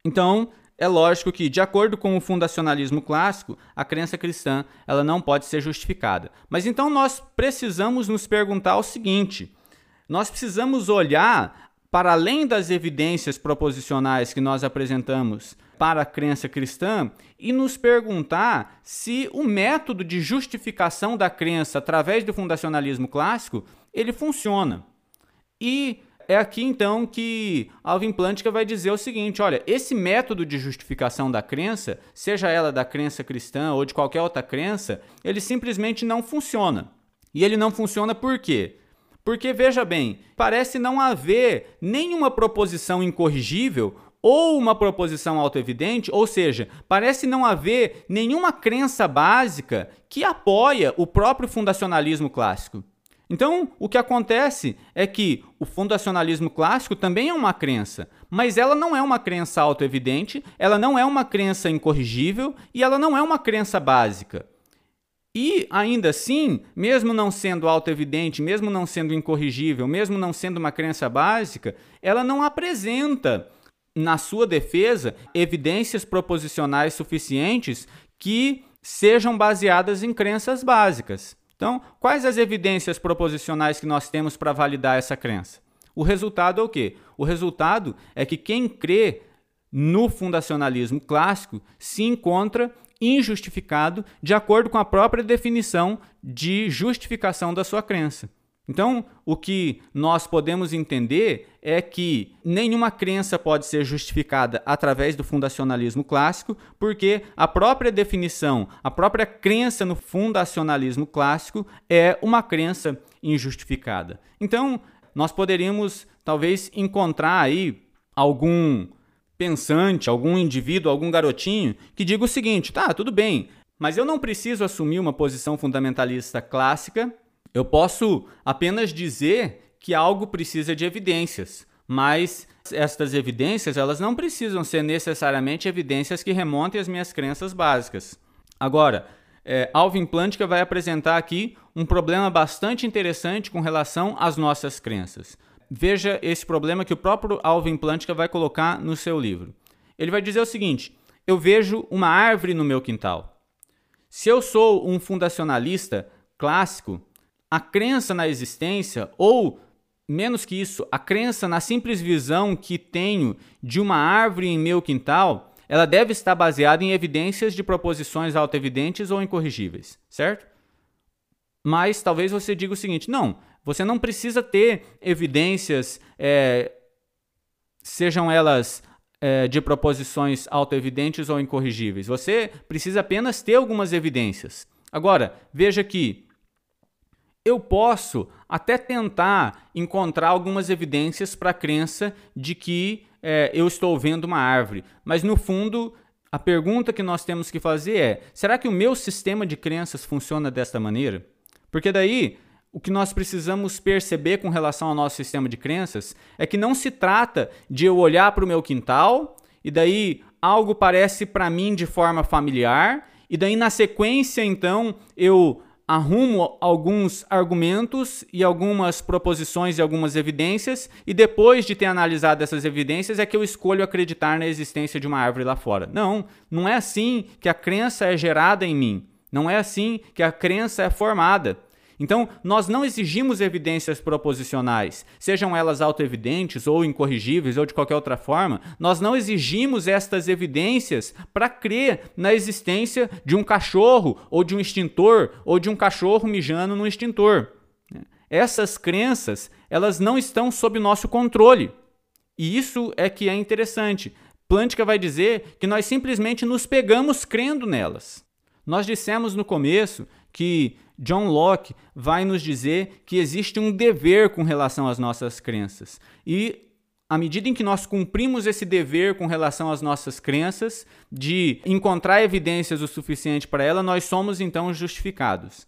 Então, é lógico que, de acordo com o fundacionalismo clássico, a crença cristã ela não pode ser justificada. Mas então nós precisamos nos perguntar o seguinte: nós precisamos olhar para além das evidências proposicionais que nós apresentamos para a crença cristã e nos perguntar se o método de justificação da crença através do fundacionalismo clássico ele funciona. E é aqui então que Alvin Plantinga vai dizer o seguinte: olha, esse método de justificação da crença, seja ela da crença cristã ou de qualquer outra crença, ele simplesmente não funciona. E ele não funciona por quê? Porque veja bem, parece não haver nenhuma proposição incorrigível ou uma proposição autoevidente, ou seja, parece não haver nenhuma crença básica que apoia o próprio fundacionalismo clássico. Então, o que acontece é que o fundacionalismo clássico também é uma crença, mas ela não é uma crença autoevidente, ela não é uma crença incorrigível e ela não é uma crença básica. E ainda assim, mesmo não sendo autoevidente, mesmo não sendo incorrigível, mesmo não sendo uma crença básica, ela não apresenta na sua defesa evidências proposicionais suficientes que sejam baseadas em crenças básicas. Então, quais as evidências proposicionais que nós temos para validar essa crença? O resultado é o quê? O resultado é que quem crê no fundacionalismo clássico se encontra injustificado de acordo com a própria definição de justificação da sua crença. Então, o que nós podemos entender é que nenhuma crença pode ser justificada através do fundacionalismo clássico, porque a própria definição, a própria crença no fundacionalismo clássico é uma crença injustificada. Então, nós poderíamos talvez encontrar aí algum pensante, algum indivíduo, algum garotinho que diga o seguinte: tá, tudo bem, mas eu não preciso assumir uma posição fundamentalista clássica eu posso apenas dizer que algo precisa de evidências, mas estas evidências elas não precisam ser necessariamente evidências que remontem às minhas crenças básicas. Agora, é, Alvin Plantinga vai apresentar aqui um problema bastante interessante com relação às nossas crenças. Veja esse problema que o próprio Alvin Plantinga vai colocar no seu livro. Ele vai dizer o seguinte: eu vejo uma árvore no meu quintal. Se eu sou um fundacionalista clássico, a crença na existência, ou menos que isso, a crença na simples visão que tenho de uma árvore em meu quintal, ela deve estar baseada em evidências de proposições autoevidentes ou incorrigíveis, certo? Mas talvez você diga o seguinte: não, você não precisa ter evidências, é, sejam elas é, de proposições autoevidentes ou incorrigíveis. Você precisa apenas ter algumas evidências. Agora, veja que eu posso até tentar encontrar algumas evidências para a crença de que é, eu estou vendo uma árvore, mas no fundo a pergunta que nós temos que fazer é: será que o meu sistema de crenças funciona desta maneira? Porque daí o que nós precisamos perceber com relação ao nosso sistema de crenças é que não se trata de eu olhar para o meu quintal e daí algo parece para mim de forma familiar e daí na sequência então eu arrumo alguns argumentos e algumas proposições e algumas evidências, e depois de ter analisado essas evidências é que eu escolho acreditar na existência de uma árvore lá fora. Não, não é assim que a crença é gerada em mim. Não é assim que a crença é formada. Então, nós não exigimos evidências proposicionais, sejam elas autoevidentes ou incorrigíveis ou de qualquer outra forma, nós não exigimos estas evidências para crer na existência de um cachorro ou de um extintor ou de um cachorro mijando no extintor. Essas crenças, elas não estão sob nosso controle. E isso é que é interessante. Plântica vai dizer que nós simplesmente nos pegamos crendo nelas. Nós dissemos no começo que John Locke vai nos dizer que existe um dever com relação às nossas crenças. E à medida em que nós cumprimos esse dever com relação às nossas crenças, de encontrar evidências o suficiente para ela, nós somos então justificados.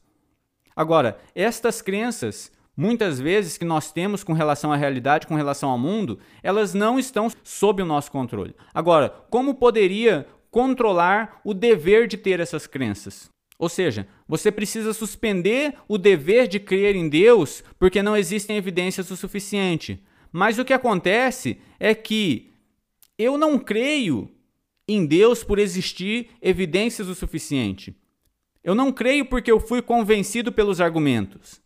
Agora, estas crenças muitas vezes que nós temos com relação à realidade, com relação ao mundo, elas não estão sob o nosso controle. Agora, como poderia controlar o dever de ter essas crenças? Ou seja, você precisa suspender o dever de crer em Deus porque não existem evidências o suficiente. Mas o que acontece é que eu não creio em Deus por existir evidências o suficiente. Eu não creio porque eu fui convencido pelos argumentos.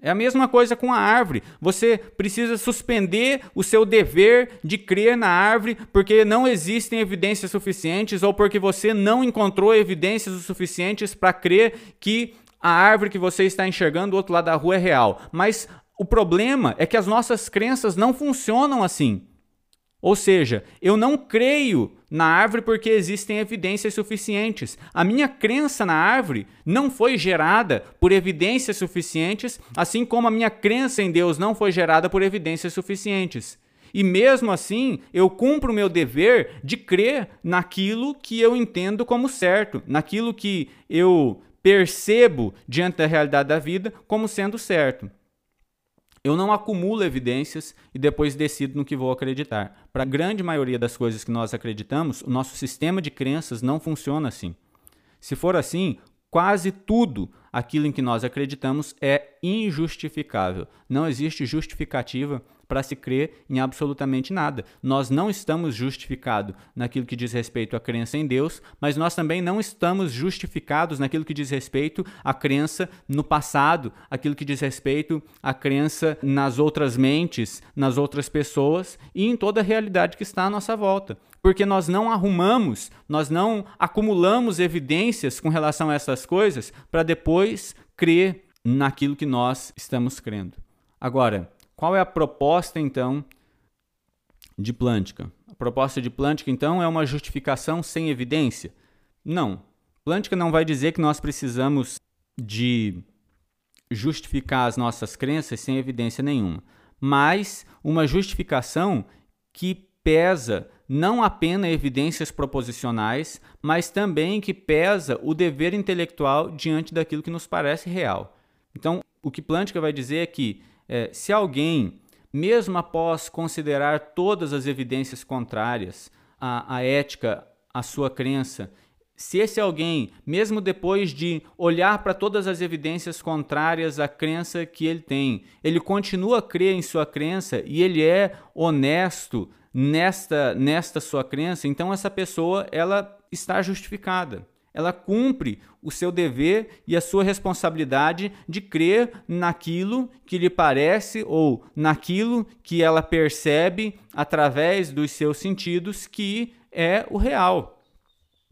É a mesma coisa com a árvore. Você precisa suspender o seu dever de crer na árvore porque não existem evidências suficientes ou porque você não encontrou evidências o suficientes para crer que a árvore que você está enxergando do outro lado da rua é real. Mas o problema é que as nossas crenças não funcionam assim. Ou seja, eu não creio na árvore porque existem evidências suficientes. A minha crença na árvore não foi gerada por evidências suficientes, assim como a minha crença em Deus não foi gerada por evidências suficientes. E mesmo assim, eu cumpro o meu dever de crer naquilo que eu entendo como certo, naquilo que eu percebo diante da realidade da vida como sendo certo. Eu não acumulo evidências e depois decido no que vou acreditar. Para a grande maioria das coisas que nós acreditamos, o nosso sistema de crenças não funciona assim. Se for assim, quase tudo aquilo em que nós acreditamos é injustificável. Não existe justificativa para se crer em absolutamente nada. Nós não estamos justificados naquilo que diz respeito à crença em Deus, mas nós também não estamos justificados naquilo que diz respeito à crença no passado, aquilo que diz respeito à crença nas outras mentes, nas outras pessoas e em toda a realidade que está à nossa volta. Porque nós não arrumamos, nós não acumulamos evidências com relação a essas coisas para depois crer naquilo que nós estamos crendo. Agora, qual é a proposta, então, de Plântica? A proposta de Plântica, então, é uma justificação sem evidência? Não. Plântica não vai dizer que nós precisamos de justificar as nossas crenças sem evidência nenhuma, mas uma justificação que pesa não apenas evidências proposicionais, mas também que pesa o dever intelectual diante daquilo que nos parece real. Então, o que Plântica vai dizer é que é, se alguém, mesmo após considerar todas as evidências contrárias à, à ética, à sua crença, se esse alguém, mesmo depois de olhar para todas as evidências contrárias à crença que ele tem, ele continua a crer em sua crença e ele é honesto nesta, nesta sua crença, então essa pessoa ela está justificada ela cumpre o seu dever e a sua responsabilidade de crer naquilo que lhe parece ou naquilo que ela percebe através dos seus sentidos que é o real.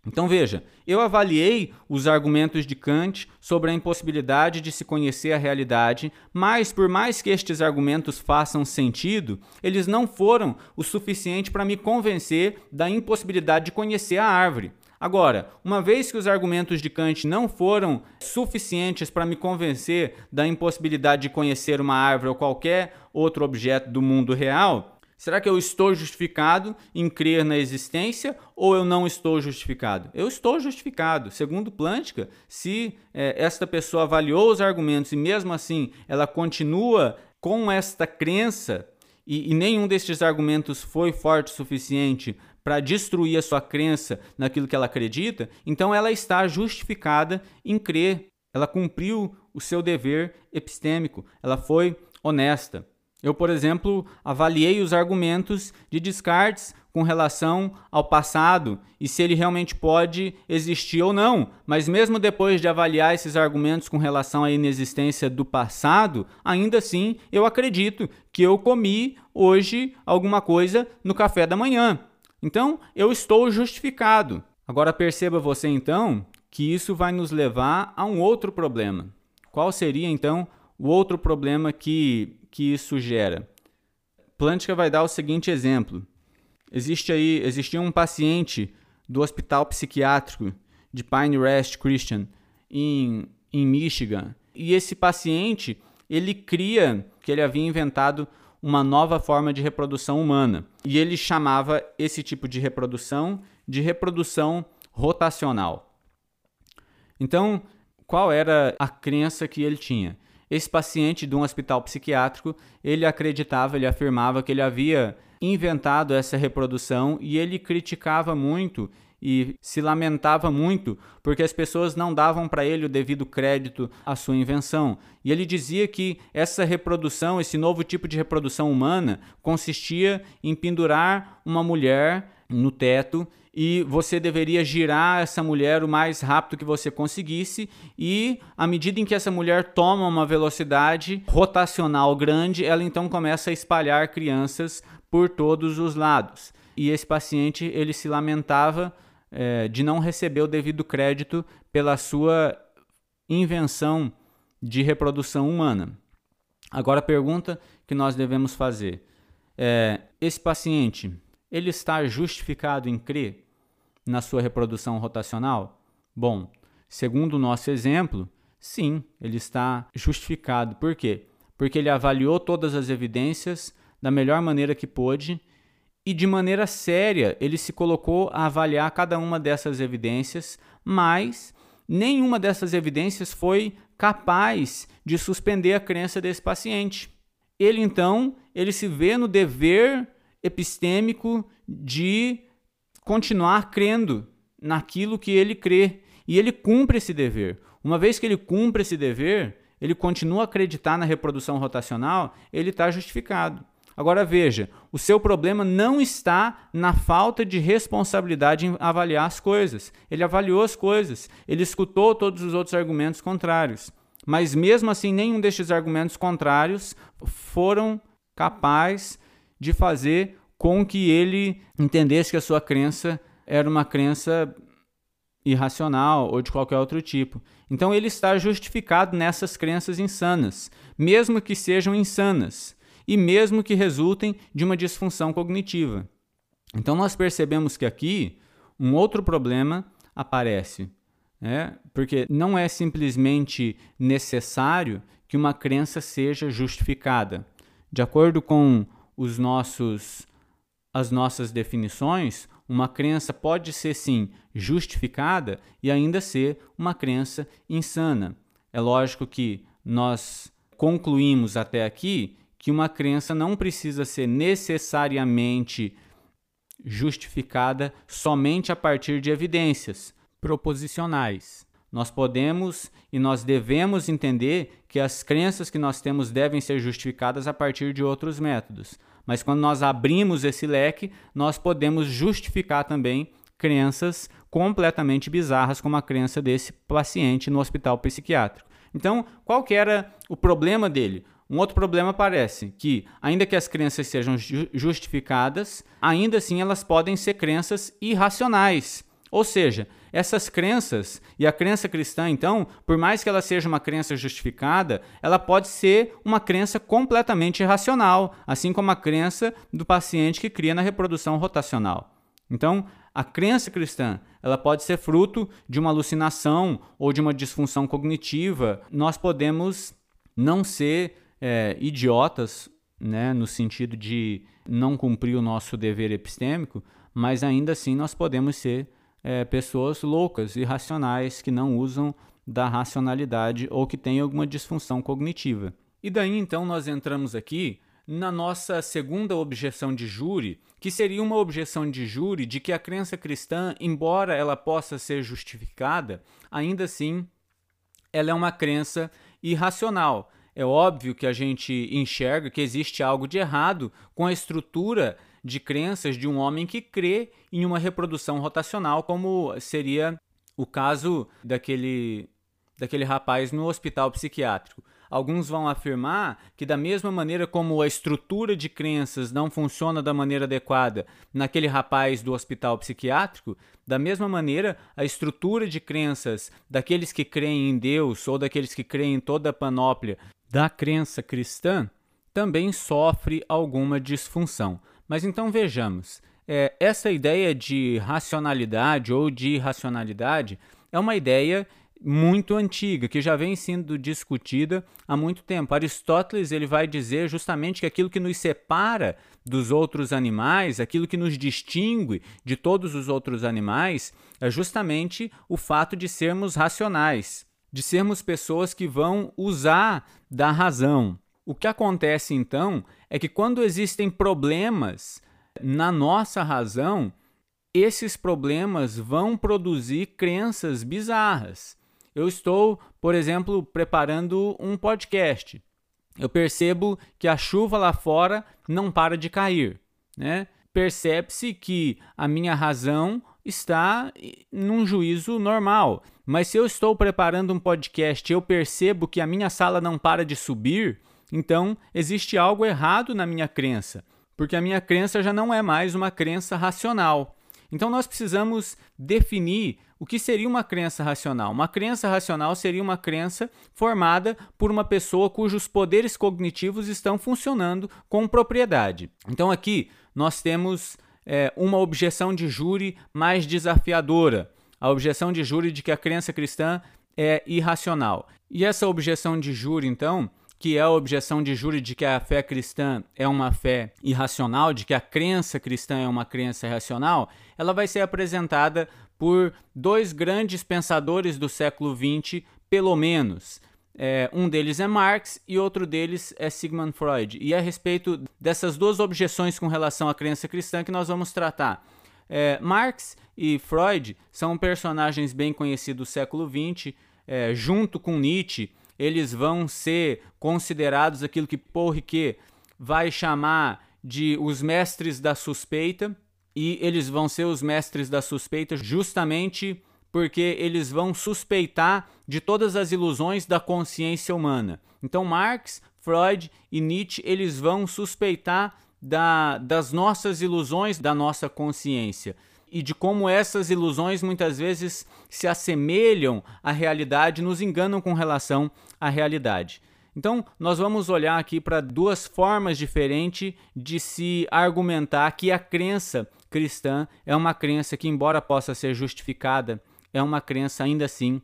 Então veja, eu avaliei os argumentos de Kant sobre a impossibilidade de se conhecer a realidade, mas por mais que estes argumentos façam sentido, eles não foram o suficiente para me convencer da impossibilidade de conhecer a árvore. Agora, uma vez que os argumentos de Kant não foram suficientes para me convencer da impossibilidade de conhecer uma árvore ou qualquer outro objeto do mundo real, será que eu estou justificado em crer na existência ou eu não estou justificado? Eu estou justificado. Segundo Plântica, se é, esta pessoa avaliou os argumentos e mesmo assim ela continua com esta crença e, e nenhum destes argumentos foi forte o suficiente para destruir a sua crença naquilo que ela acredita, então ela está justificada em crer. Ela cumpriu o seu dever epistêmico, ela foi honesta. Eu, por exemplo, avaliei os argumentos de Descartes com relação ao passado e se ele realmente pode existir ou não. Mas mesmo depois de avaliar esses argumentos com relação à inexistência do passado, ainda assim eu acredito que eu comi hoje alguma coisa no café da manhã. Então, eu estou justificado. Agora perceba você então que isso vai nos levar a um outro problema. Qual seria então o outro problema que, que isso gera? Plântica vai dar o seguinte exemplo. Existe aí, existia um paciente do hospital psiquiátrico de Pine Rest Christian em, em Michigan. E esse paciente, ele cria que ele havia inventado uma nova forma de reprodução humana. E ele chamava esse tipo de reprodução de reprodução rotacional. Então, qual era a crença que ele tinha? esse paciente de um hospital psiquiátrico, ele acreditava, ele afirmava que ele havia inventado essa reprodução e ele criticava muito e se lamentava muito porque as pessoas não davam para ele o devido crédito à sua invenção. E ele dizia que essa reprodução, esse novo tipo de reprodução humana, consistia em pendurar uma mulher no teto e você deveria girar essa mulher o mais rápido que você conseguisse e à medida em que essa mulher toma uma velocidade rotacional grande, ela então começa a espalhar crianças por todos os lados. E esse paciente ele se lamentava é, de não receber o devido crédito pela sua invenção de reprodução humana. Agora a pergunta que nós devemos fazer é: esse paciente ele está justificado em crer na sua reprodução rotacional? Bom, segundo o nosso exemplo, sim, ele está justificado. Por quê? Porque ele avaliou todas as evidências da melhor maneira que pôde e de maneira séria ele se colocou a avaliar cada uma dessas evidências, mas nenhuma dessas evidências foi capaz de suspender a crença desse paciente. Ele então, ele se vê no dever epistêmico de continuar crendo naquilo que ele crê. E ele cumpre esse dever. Uma vez que ele cumpre esse dever, ele continua a acreditar na reprodução rotacional, ele está justificado. Agora veja, o seu problema não está na falta de responsabilidade em avaliar as coisas. Ele avaliou as coisas, ele escutou todos os outros argumentos contrários. Mas mesmo assim, nenhum destes argumentos contrários foram capazes de fazer com que ele entendesse que a sua crença era uma crença irracional ou de qualquer outro tipo. Então ele está justificado nessas crenças insanas, mesmo que sejam insanas e mesmo que resultem de uma disfunção cognitiva. Então nós percebemos que aqui um outro problema aparece, né? porque não é simplesmente necessário que uma crença seja justificada. De acordo com os nossos as nossas definições, uma crença pode ser sim justificada e ainda ser uma crença insana. É lógico que nós concluímos até aqui que uma crença não precisa ser necessariamente justificada somente a partir de evidências proposicionais. Nós podemos e nós devemos entender que as crenças que nós temos devem ser justificadas a partir de outros métodos. Mas quando nós abrimos esse leque, nós podemos justificar também crenças completamente bizarras, como a crença desse paciente no hospital psiquiátrico. Então, qual que era o problema dele? Um outro problema aparece que, ainda que as crenças sejam justificadas, ainda assim elas podem ser crenças irracionais. Ou seja, essas crenças e a crença cristã, então, por mais que ela seja uma crença justificada, ela pode ser uma crença completamente irracional, assim como a crença do paciente que cria na reprodução rotacional. Então, a crença cristã, ela pode ser fruto de uma alucinação ou de uma disfunção cognitiva. Nós podemos não ser é, idiotas, né, no sentido de não cumprir o nosso dever epistêmico, mas ainda assim nós podemos ser é, pessoas loucas, irracionais, que não usam da racionalidade ou que têm alguma disfunção cognitiva. E daí então nós entramos aqui na nossa segunda objeção de júri, que seria uma objeção de júri de que a crença cristã, embora ela possa ser justificada, ainda assim ela é uma crença irracional é óbvio que a gente enxerga que existe algo de errado com a estrutura de crenças de um homem que crê em uma reprodução rotacional, como seria o caso daquele, daquele rapaz no hospital psiquiátrico. Alguns vão afirmar que, da mesma maneira como a estrutura de crenças não funciona da maneira adequada naquele rapaz do hospital psiquiátrico, da mesma maneira a estrutura de crenças daqueles que creem em Deus ou daqueles que creem em toda a panóplia da crença cristã também sofre alguma disfunção. Mas então vejamos, é, essa ideia de racionalidade ou de irracionalidade é uma ideia muito antiga, que já vem sendo discutida há muito tempo. Aristóteles ele vai dizer justamente que aquilo que nos separa dos outros animais, aquilo que nos distingue de todos os outros animais, é justamente o fato de sermos racionais de sermos pessoas que vão usar da razão. O que acontece então é que quando existem problemas na nossa razão, esses problemas vão produzir crenças bizarras. Eu estou, por exemplo, preparando um podcast. Eu percebo que a chuva lá fora não para de cair, né? Percebe-se que a minha razão está num juízo normal. Mas se eu estou preparando um podcast e eu percebo que a minha sala não para de subir, então existe algo errado na minha crença, porque a minha crença já não é mais uma crença racional. Então nós precisamos definir o que seria uma crença racional. Uma crença racional seria uma crença formada por uma pessoa cujos poderes cognitivos estão funcionando com propriedade. Então aqui nós temos é, uma objeção de júri mais desafiadora, a objeção de júri de que a crença cristã é irracional. E essa objeção de júri, então, que é a objeção de júri de que a fé cristã é uma fé irracional, de que a crença cristã é uma crença irracional, ela vai ser apresentada por dois grandes pensadores do século XX, pelo menos. É, um deles é Marx e outro deles é Sigmund Freud. E é a respeito dessas duas objeções com relação à crença cristã que nós vamos tratar. É, Marx e Freud são personagens bem conhecidos do século XX. É, junto com Nietzsche, eles vão ser considerados aquilo que Paul Ricoeur vai chamar de os mestres da suspeita. E eles vão ser os mestres da suspeita justamente porque eles vão suspeitar de todas as ilusões da consciência humana. Então Marx, Freud e Nietzsche, eles vão suspeitar da, das nossas ilusões da nossa consciência e de como essas ilusões muitas vezes se assemelham à realidade, nos enganam com relação à realidade. Então, nós vamos olhar aqui para duas formas diferentes de se argumentar que a crença cristã é uma crença que, embora possa ser justificada é uma crença ainda assim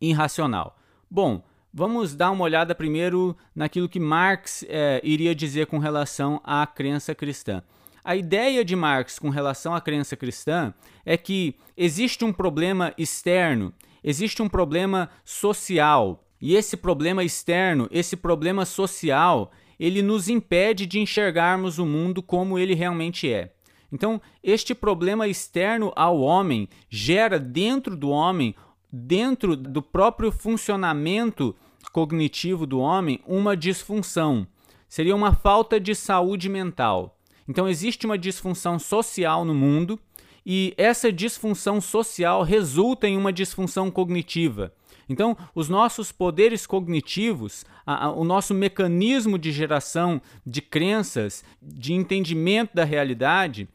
irracional. Bom, vamos dar uma olhada primeiro naquilo que Marx é, iria dizer com relação à crença cristã. A ideia de Marx com relação à crença cristã é que existe um problema externo, existe um problema social, e esse problema externo, esse problema social, ele nos impede de enxergarmos o mundo como ele realmente é. Então, este problema externo ao homem gera dentro do homem, dentro do próprio funcionamento cognitivo do homem, uma disfunção. Seria uma falta de saúde mental. Então, existe uma disfunção social no mundo e essa disfunção social resulta em uma disfunção cognitiva. Então, os nossos poderes cognitivos, a, a, o nosso mecanismo de geração de crenças, de entendimento da realidade,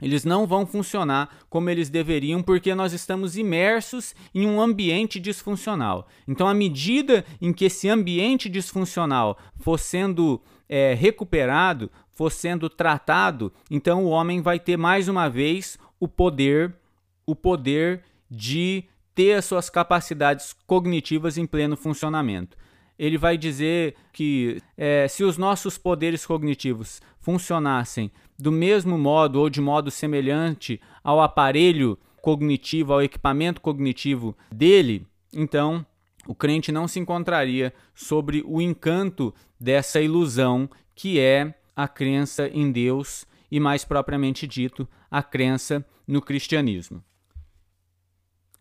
eles não vão funcionar como eles deveriam porque nós estamos imersos em um ambiente disfuncional. Então, à medida em que esse ambiente disfuncional for sendo é, recuperado, for sendo tratado, então o homem vai ter mais uma vez o poder, o poder de ter as suas capacidades cognitivas em pleno funcionamento ele vai dizer que é, se os nossos poderes cognitivos funcionassem do mesmo modo ou de modo semelhante ao aparelho cognitivo, ao equipamento cognitivo dele, então o crente não se encontraria sobre o encanto dessa ilusão que é a crença em Deus e, mais propriamente dito, a crença no cristianismo.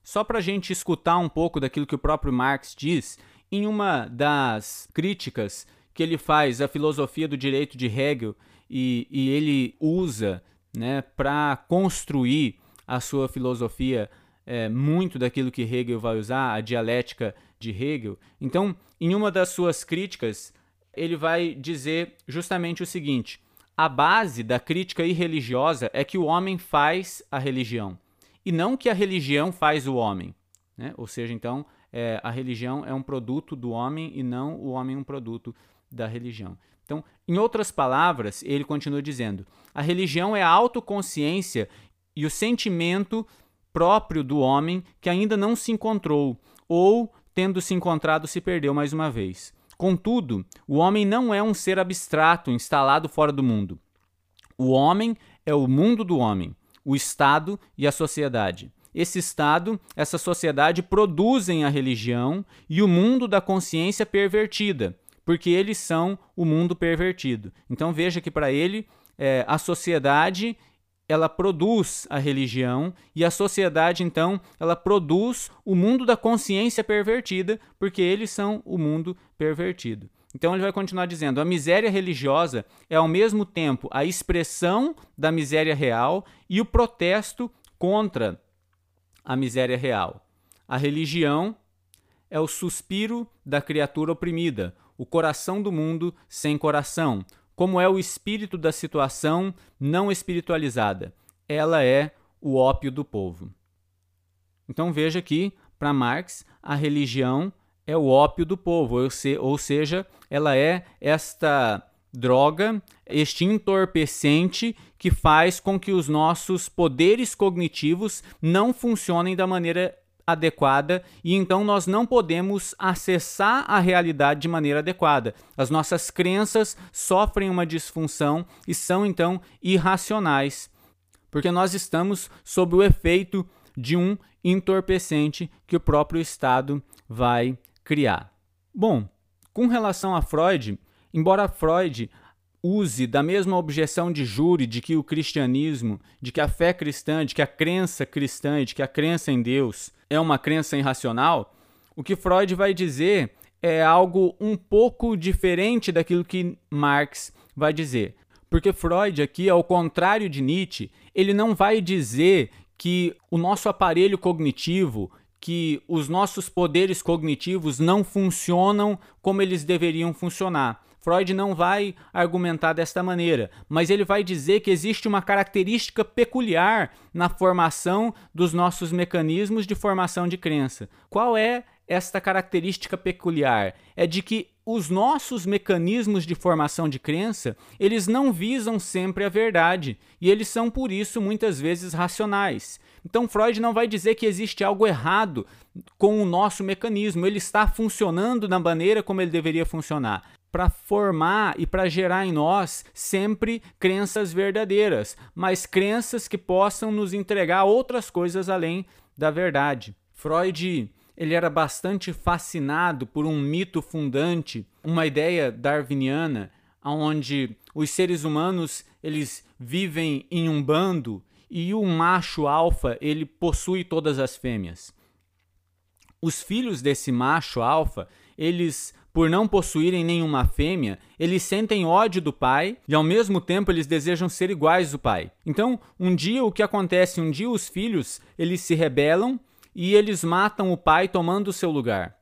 Só para a gente escutar um pouco daquilo que o próprio Marx diz, em uma das críticas que ele faz à filosofia do direito de Hegel e, e ele usa né, para construir a sua filosofia é, muito daquilo que Hegel vai usar, a dialética de Hegel. Então, em uma das suas críticas, ele vai dizer justamente o seguinte: a base da crítica irreligiosa é que o homem faz a religião e não que a religião faz o homem. Né? Ou seja, então, é, a religião é um produto do homem e não o homem um produto da religião. Então, em outras palavras, ele continua dizendo: a religião é a autoconsciência e o sentimento próprio do homem que ainda não se encontrou, ou, tendo se encontrado, se perdeu mais uma vez. Contudo, o homem não é um ser abstrato instalado fora do mundo. O homem é o mundo do homem, o Estado e a sociedade. Esse Estado, essa sociedade produzem a religião e o mundo da consciência pervertida, porque eles são o mundo pervertido. Então veja que para ele é, a sociedade ela produz a religião e a sociedade então ela produz o mundo da consciência pervertida, porque eles são o mundo pervertido. Então ele vai continuar dizendo: a miséria religiosa é ao mesmo tempo a expressão da miséria real e o protesto contra a miséria real. A religião é o suspiro da criatura oprimida, o coração do mundo sem coração, como é o espírito da situação não espiritualizada. Ela é o ópio do povo. Então veja que, para Marx, a religião é o ópio do povo, ou seja, ela é esta droga, este entorpecente que faz com que os nossos poderes cognitivos não funcionem da maneira adequada e então nós não podemos acessar a realidade de maneira adequada. As nossas crenças sofrem uma disfunção e são então irracionais, porque nós estamos sob o efeito de um entorpecente que o próprio Estado vai criar. Bom, com relação a Freud, embora Freud use da mesma objeção de júri de que o cristianismo, de que a fé cristã, de que a crença cristã, de que a crença em Deus é uma crença irracional, o que Freud vai dizer é algo um pouco diferente daquilo que Marx vai dizer. Porque Freud aqui, ao contrário de Nietzsche, ele não vai dizer que o nosso aparelho cognitivo, que os nossos poderes cognitivos não funcionam como eles deveriam funcionar. Freud não vai argumentar desta maneira, mas ele vai dizer que existe uma característica peculiar na formação dos nossos mecanismos de formação de crença. Qual é esta característica peculiar? É de que os nossos mecanismos de formação de crença, eles não visam sempre a verdade, e eles são por isso muitas vezes racionais. Então Freud não vai dizer que existe algo errado com o nosso mecanismo, ele está funcionando da maneira como ele deveria funcionar para formar e para gerar em nós sempre crenças verdadeiras, mas crenças que possam nos entregar outras coisas além da verdade. Freud ele era bastante fascinado por um mito fundante, uma ideia darwiniana, onde os seres humanos eles vivem em um bando e o macho alfa ele possui todas as fêmeas. Os filhos desse macho alfa eles por não possuírem nenhuma fêmea, eles sentem ódio do pai e ao mesmo tempo eles desejam ser iguais ao pai. Então, um dia o que acontece? Um dia os filhos, eles se rebelam e eles matam o pai tomando o seu lugar.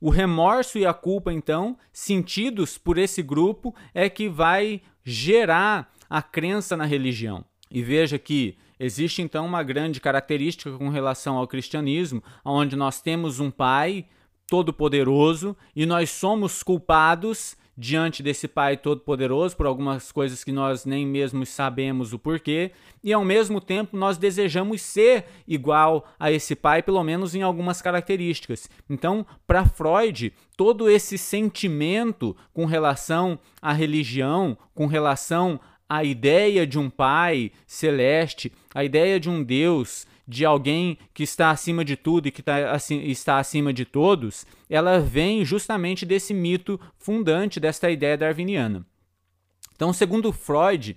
O remorso e a culpa, então, sentidos por esse grupo, é que vai gerar a crença na religião. E veja que existe então uma grande característica com relação ao cristianismo, onde nós temos um pai todo-poderoso e nós somos culpados diante desse Pai Todo-Poderoso por algumas coisas que nós nem mesmo sabemos o porquê, e ao mesmo tempo nós desejamos ser igual a esse Pai, pelo menos em algumas características. Então, para Freud, todo esse sentimento com relação à religião, com relação à ideia de um Pai celeste, a ideia de um Deus de alguém que está acima de tudo e que tá, assim, está acima de todos, ela vem justamente desse mito fundante desta ideia darwiniana. Então, segundo Freud,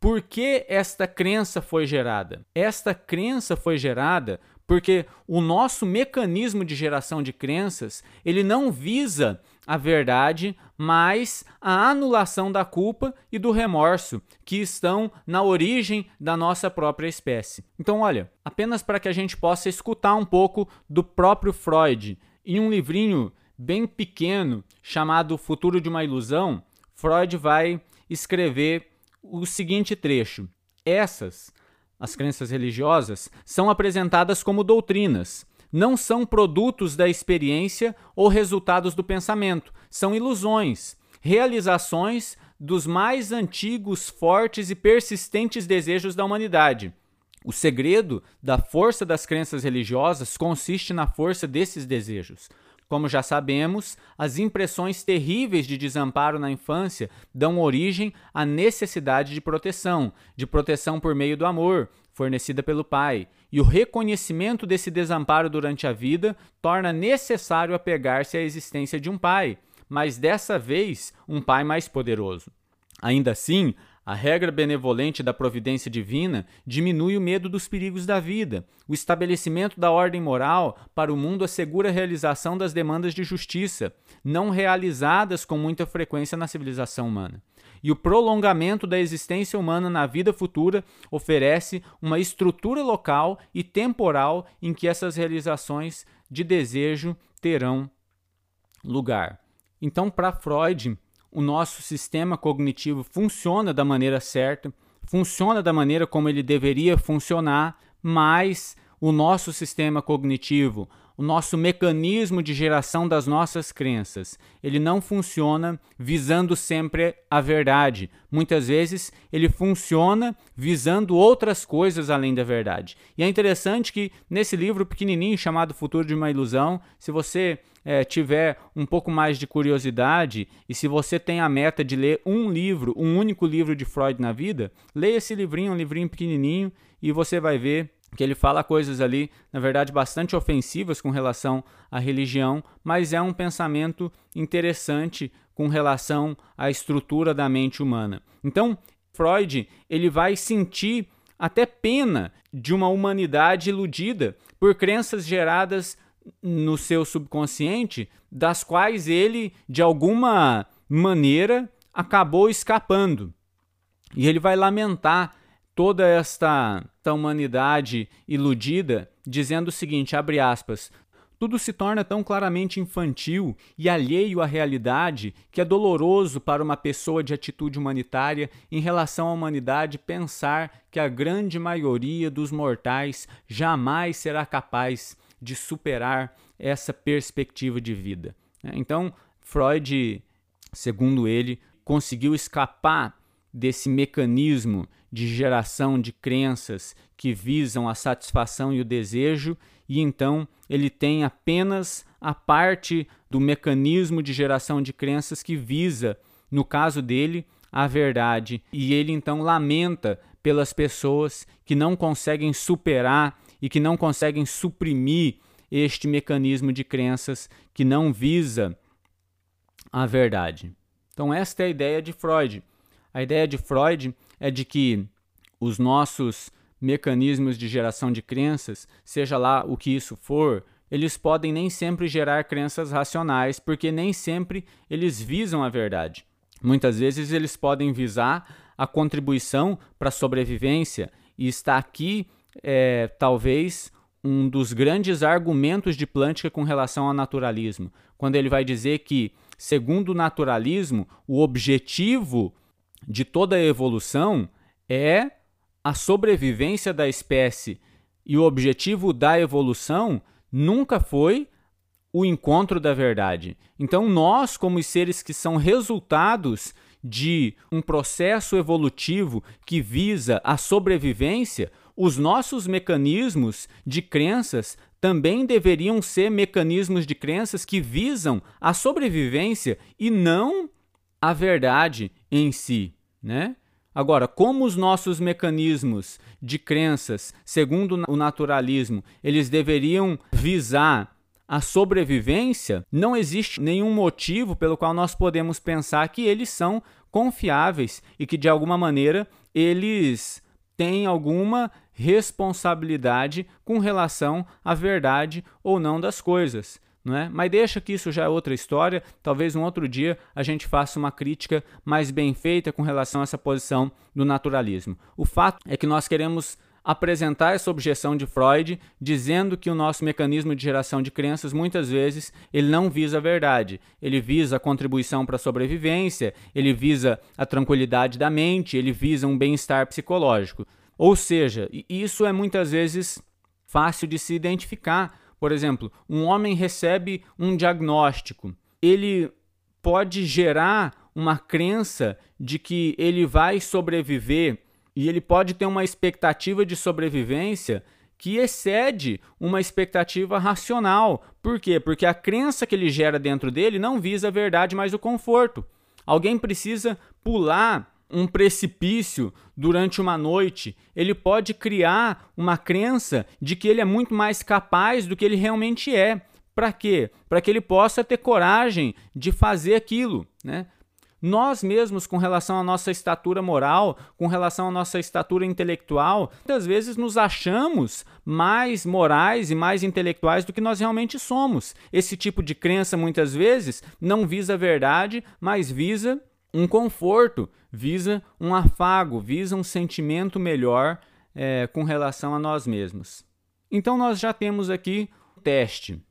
por que esta crença foi gerada? Esta crença foi gerada porque o nosso mecanismo de geração de crenças, ele não visa a verdade, mas a anulação da culpa e do remorso que estão na origem da nossa própria espécie. Então, olha, apenas para que a gente possa escutar um pouco do próprio Freud, em um livrinho bem pequeno chamado Futuro de uma Ilusão, Freud vai escrever o seguinte trecho: Essas, as crenças religiosas, são apresentadas como doutrinas não são produtos da experiência ou resultados do pensamento, são ilusões, realizações dos mais antigos, fortes e persistentes desejos da humanidade. O segredo da força das crenças religiosas consiste na força desses desejos. Como já sabemos, as impressões terríveis de desamparo na infância dão origem à necessidade de proteção, de proteção por meio do amor, fornecida pelo pai, e o reconhecimento desse desamparo durante a vida torna necessário apegar-se à existência de um pai, mas dessa vez um pai mais poderoso. Ainda assim, a regra benevolente da providência divina diminui o medo dos perigos da vida. O estabelecimento da ordem moral para o mundo assegura a realização das demandas de justiça, não realizadas com muita frequência na civilização humana. E o prolongamento da existência humana na vida futura oferece uma estrutura local e temporal em que essas realizações de desejo terão lugar. Então, para Freud, o nosso sistema cognitivo funciona da maneira certa, funciona da maneira como ele deveria funcionar, mas o nosso sistema cognitivo, o nosso mecanismo de geração das nossas crenças, ele não funciona visando sempre a verdade. Muitas vezes ele funciona visando outras coisas além da verdade. E é interessante que nesse livro pequenininho chamado Futuro de uma Ilusão, se você é, tiver um pouco mais de curiosidade e se você tem a meta de ler um livro, um único livro de Freud na vida, leia esse livrinho, um livrinho pequenininho, e você vai ver que ele fala coisas ali, na verdade, bastante ofensivas com relação à religião, mas é um pensamento interessante com relação à estrutura da mente humana. Então, Freud, ele vai sentir até pena de uma humanidade iludida por crenças geradas no seu subconsciente, das quais ele, de alguma maneira, acabou escapando. E ele vai lamentar toda esta, humanidade iludida, dizendo o seguinte, abre aspas, tudo se torna tão claramente infantil e alheio à realidade que é doloroso para uma pessoa de atitude humanitária em relação à humanidade pensar que a grande maioria dos mortais jamais será capaz de superar essa perspectiva de vida. Então, Freud, segundo ele, conseguiu escapar desse mecanismo de geração de crenças que visam a satisfação e o desejo, e então ele tem apenas a parte do mecanismo de geração de crenças que visa, no caso dele, a verdade. E ele então lamenta pelas pessoas que não conseguem superar e que não conseguem suprimir este mecanismo de crenças que não visa a verdade. Então, esta é a ideia de Freud. A ideia de Freud é de que os nossos mecanismos de geração de crenças, seja lá o que isso for, eles podem nem sempre gerar crenças racionais, porque nem sempre eles visam a verdade. Muitas vezes eles podem visar a contribuição para a sobrevivência, e está aqui, é, talvez, um dos grandes argumentos de Plântica com relação ao naturalismo, quando ele vai dizer que, segundo o naturalismo, o objetivo de toda a evolução é a sobrevivência da espécie e o objetivo da evolução nunca foi o encontro da verdade. Então, nós, como seres que são resultados de um processo evolutivo que visa a sobrevivência, os nossos mecanismos de crenças também deveriam ser mecanismos de crenças que visam a sobrevivência e não a verdade em si, né? Agora, como os nossos mecanismos de crenças, segundo o naturalismo, eles deveriam visar a sobrevivência, não existe nenhum motivo pelo qual nós podemos pensar que eles são confiáveis e que de alguma maneira eles têm alguma responsabilidade com relação à verdade ou não das coisas é? Mas deixa que isso já é outra história. Talvez um outro dia a gente faça uma crítica mais bem feita com relação a essa posição do naturalismo. O fato é que nós queremos apresentar essa objeção de Freud, dizendo que o nosso mecanismo de geração de crenças muitas vezes ele não visa a verdade, ele visa a contribuição para a sobrevivência, ele visa a tranquilidade da mente, ele visa um bem-estar psicológico. Ou seja, isso é muitas vezes fácil de se identificar por exemplo, um homem recebe um diagnóstico, ele pode gerar uma crença de que ele vai sobreviver e ele pode ter uma expectativa de sobrevivência que excede uma expectativa racional. Por quê? Porque a crença que ele gera dentro dele não visa a verdade, mas o conforto. Alguém precisa pular um precipício durante uma noite, ele pode criar uma crença de que ele é muito mais capaz do que ele realmente é. Para quê? Para que ele possa ter coragem de fazer aquilo, né? Nós mesmos, com relação à nossa estatura moral, com relação à nossa estatura intelectual, muitas vezes nos achamos mais morais e mais intelectuais do que nós realmente somos. Esse tipo de crença, muitas vezes, não visa a verdade, mas visa um conforto, visa um afago, visa um sentimento melhor é, com relação a nós mesmos. Então, nós já temos aqui o teste.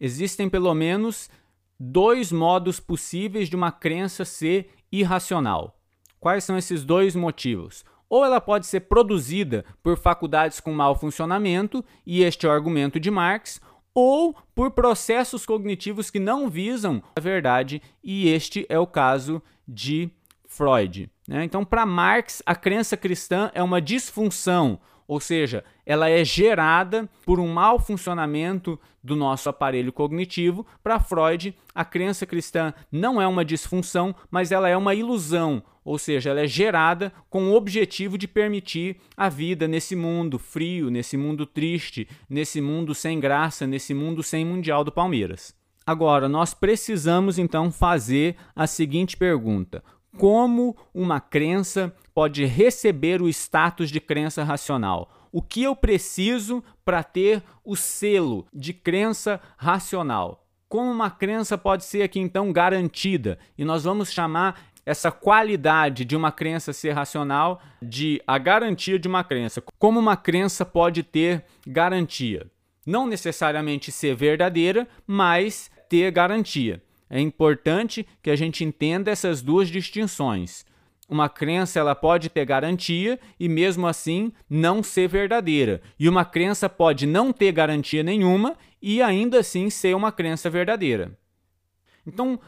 Existem pelo menos dois modos possíveis de uma crença ser irracional. Quais são esses dois motivos? Ou ela pode ser produzida por faculdades com mau funcionamento, e este é o argumento de Marx, ou por processos cognitivos que não visam a verdade, e este é o caso de Freud. Né? Então, para Marx, a crença cristã é uma disfunção ou seja, ela é gerada por um mau funcionamento do nosso aparelho cognitivo. Para Freud, a crença cristã não é uma disfunção, mas ela é uma ilusão, ou seja, ela é gerada com o objetivo de permitir a vida nesse mundo frio, nesse mundo triste, nesse mundo sem graça, nesse mundo sem Mundial do Palmeiras. Agora, nós precisamos então fazer a seguinte pergunta: como uma crença pode receber o status de crença racional. O que eu preciso para ter o selo de crença racional? Como uma crença pode ser aqui então garantida? E nós vamos chamar essa qualidade de uma crença ser racional de a garantia de uma crença. Como uma crença pode ter garantia? Não necessariamente ser verdadeira, mas ter garantia. É importante que a gente entenda essas duas distinções. Uma crença ela pode ter garantia e mesmo assim não ser verdadeira. E uma crença pode não ter garantia nenhuma e ainda assim ser uma crença verdadeira. Então,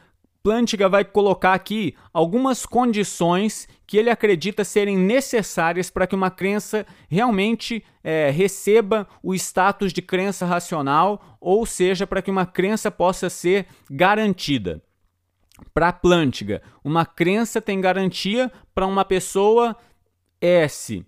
Plantinga vai colocar aqui algumas condições que ele acredita serem necessárias para que uma crença realmente é, receba o status de crença racional, ou seja, para que uma crença possa ser garantida. Para Plântiga, uma crença tem garantia para uma pessoa S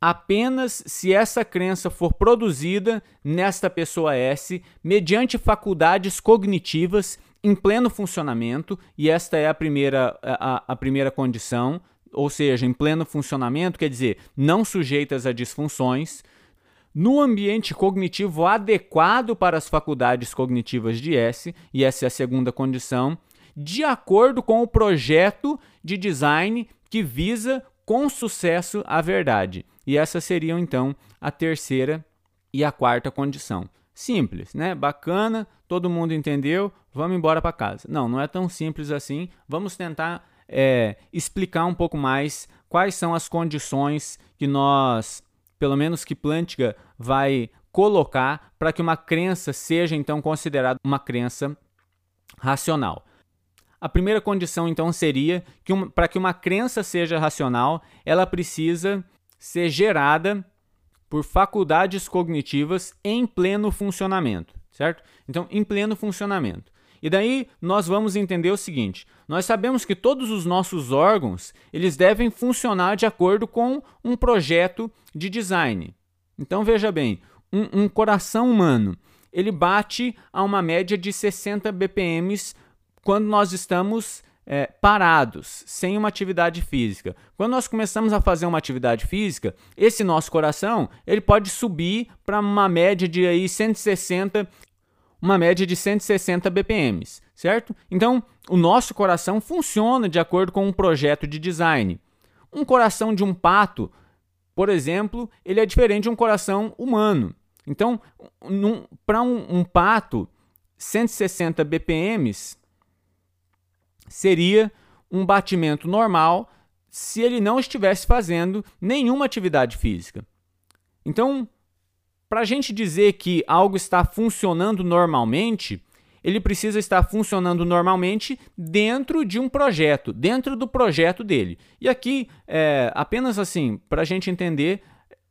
apenas se essa crença for produzida nesta pessoa S mediante faculdades cognitivas em pleno funcionamento, e esta é a primeira, a, a primeira condição, ou seja, em pleno funcionamento, quer dizer, não sujeitas a disfunções, no ambiente cognitivo adequado para as faculdades cognitivas de S, e essa é a segunda condição, de acordo com o projeto de design que visa com sucesso a verdade. E essas seriam então a terceira e a quarta condição. Simples, né? Bacana, todo mundo entendeu, vamos embora para casa. Não, não é tão simples assim. Vamos tentar é, explicar um pouco mais quais são as condições que nós, pelo menos que Plantiga vai colocar para que uma crença seja então considerada uma crença racional. A primeira condição então seria que para que uma crença seja racional, ela precisa ser gerada por faculdades cognitivas em pleno funcionamento, certo? Então, em pleno funcionamento. E daí nós vamos entender o seguinte: nós sabemos que todos os nossos órgãos eles devem funcionar de acordo com um projeto de design. Então veja bem, um, um coração humano ele bate a uma média de 60 BPMs quando nós estamos é, parados, sem uma atividade física. Quando nós começamos a fazer uma atividade física, esse nosso coração ele pode subir para uma média de aí 160, uma média de 160 BPMs, certo? Então, o nosso coração funciona de acordo com um projeto de design. Um coração de um pato, por exemplo, ele é diferente de um coração humano. Então, para um, um pato, 160 BPMs seria um batimento normal se ele não estivesse fazendo nenhuma atividade física. Então, para a gente dizer que algo está funcionando normalmente, ele precisa estar funcionando normalmente dentro de um projeto, dentro do projeto dele. E aqui, é, apenas assim, para a gente entender,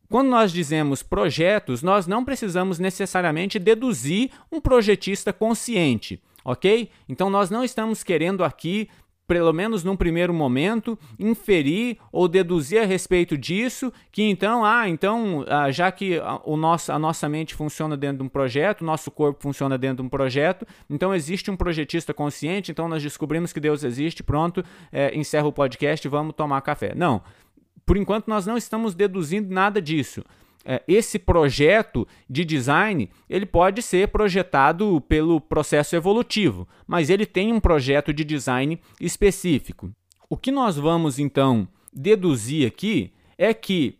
quando nós dizemos projetos, nós não precisamos necessariamente deduzir um projetista consciente ok? Então nós não estamos querendo aqui pelo menos num primeiro momento, inferir ou deduzir a respeito disso, que então, ah, então, ah, já que o nosso, a nossa mente funciona dentro de um projeto, o nosso corpo funciona dentro de um projeto, então existe um projetista consciente, então nós descobrimos que Deus existe, pronto, é, encerra o podcast, vamos tomar café. Não, por enquanto nós não estamos deduzindo nada disso esse projeto de design ele pode ser projetado pelo processo evolutivo, mas ele tem um projeto de design específico. O que nós vamos então deduzir aqui é que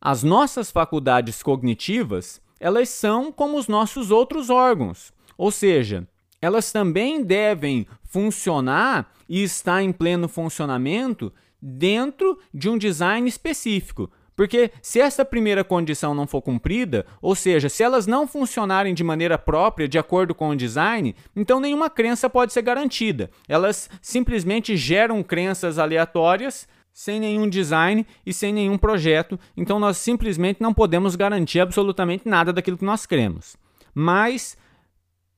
as nossas faculdades cognitivas elas são como os nossos outros órgãos, ou seja, elas também devem funcionar e estar em pleno funcionamento dentro de um design específico. Porque se essa primeira condição não for cumprida, ou seja, se elas não funcionarem de maneira própria, de acordo com o design, então nenhuma crença pode ser garantida. Elas simplesmente geram crenças aleatórias sem nenhum design e sem nenhum projeto, então nós simplesmente não podemos garantir absolutamente nada daquilo que nós cremos. Mas,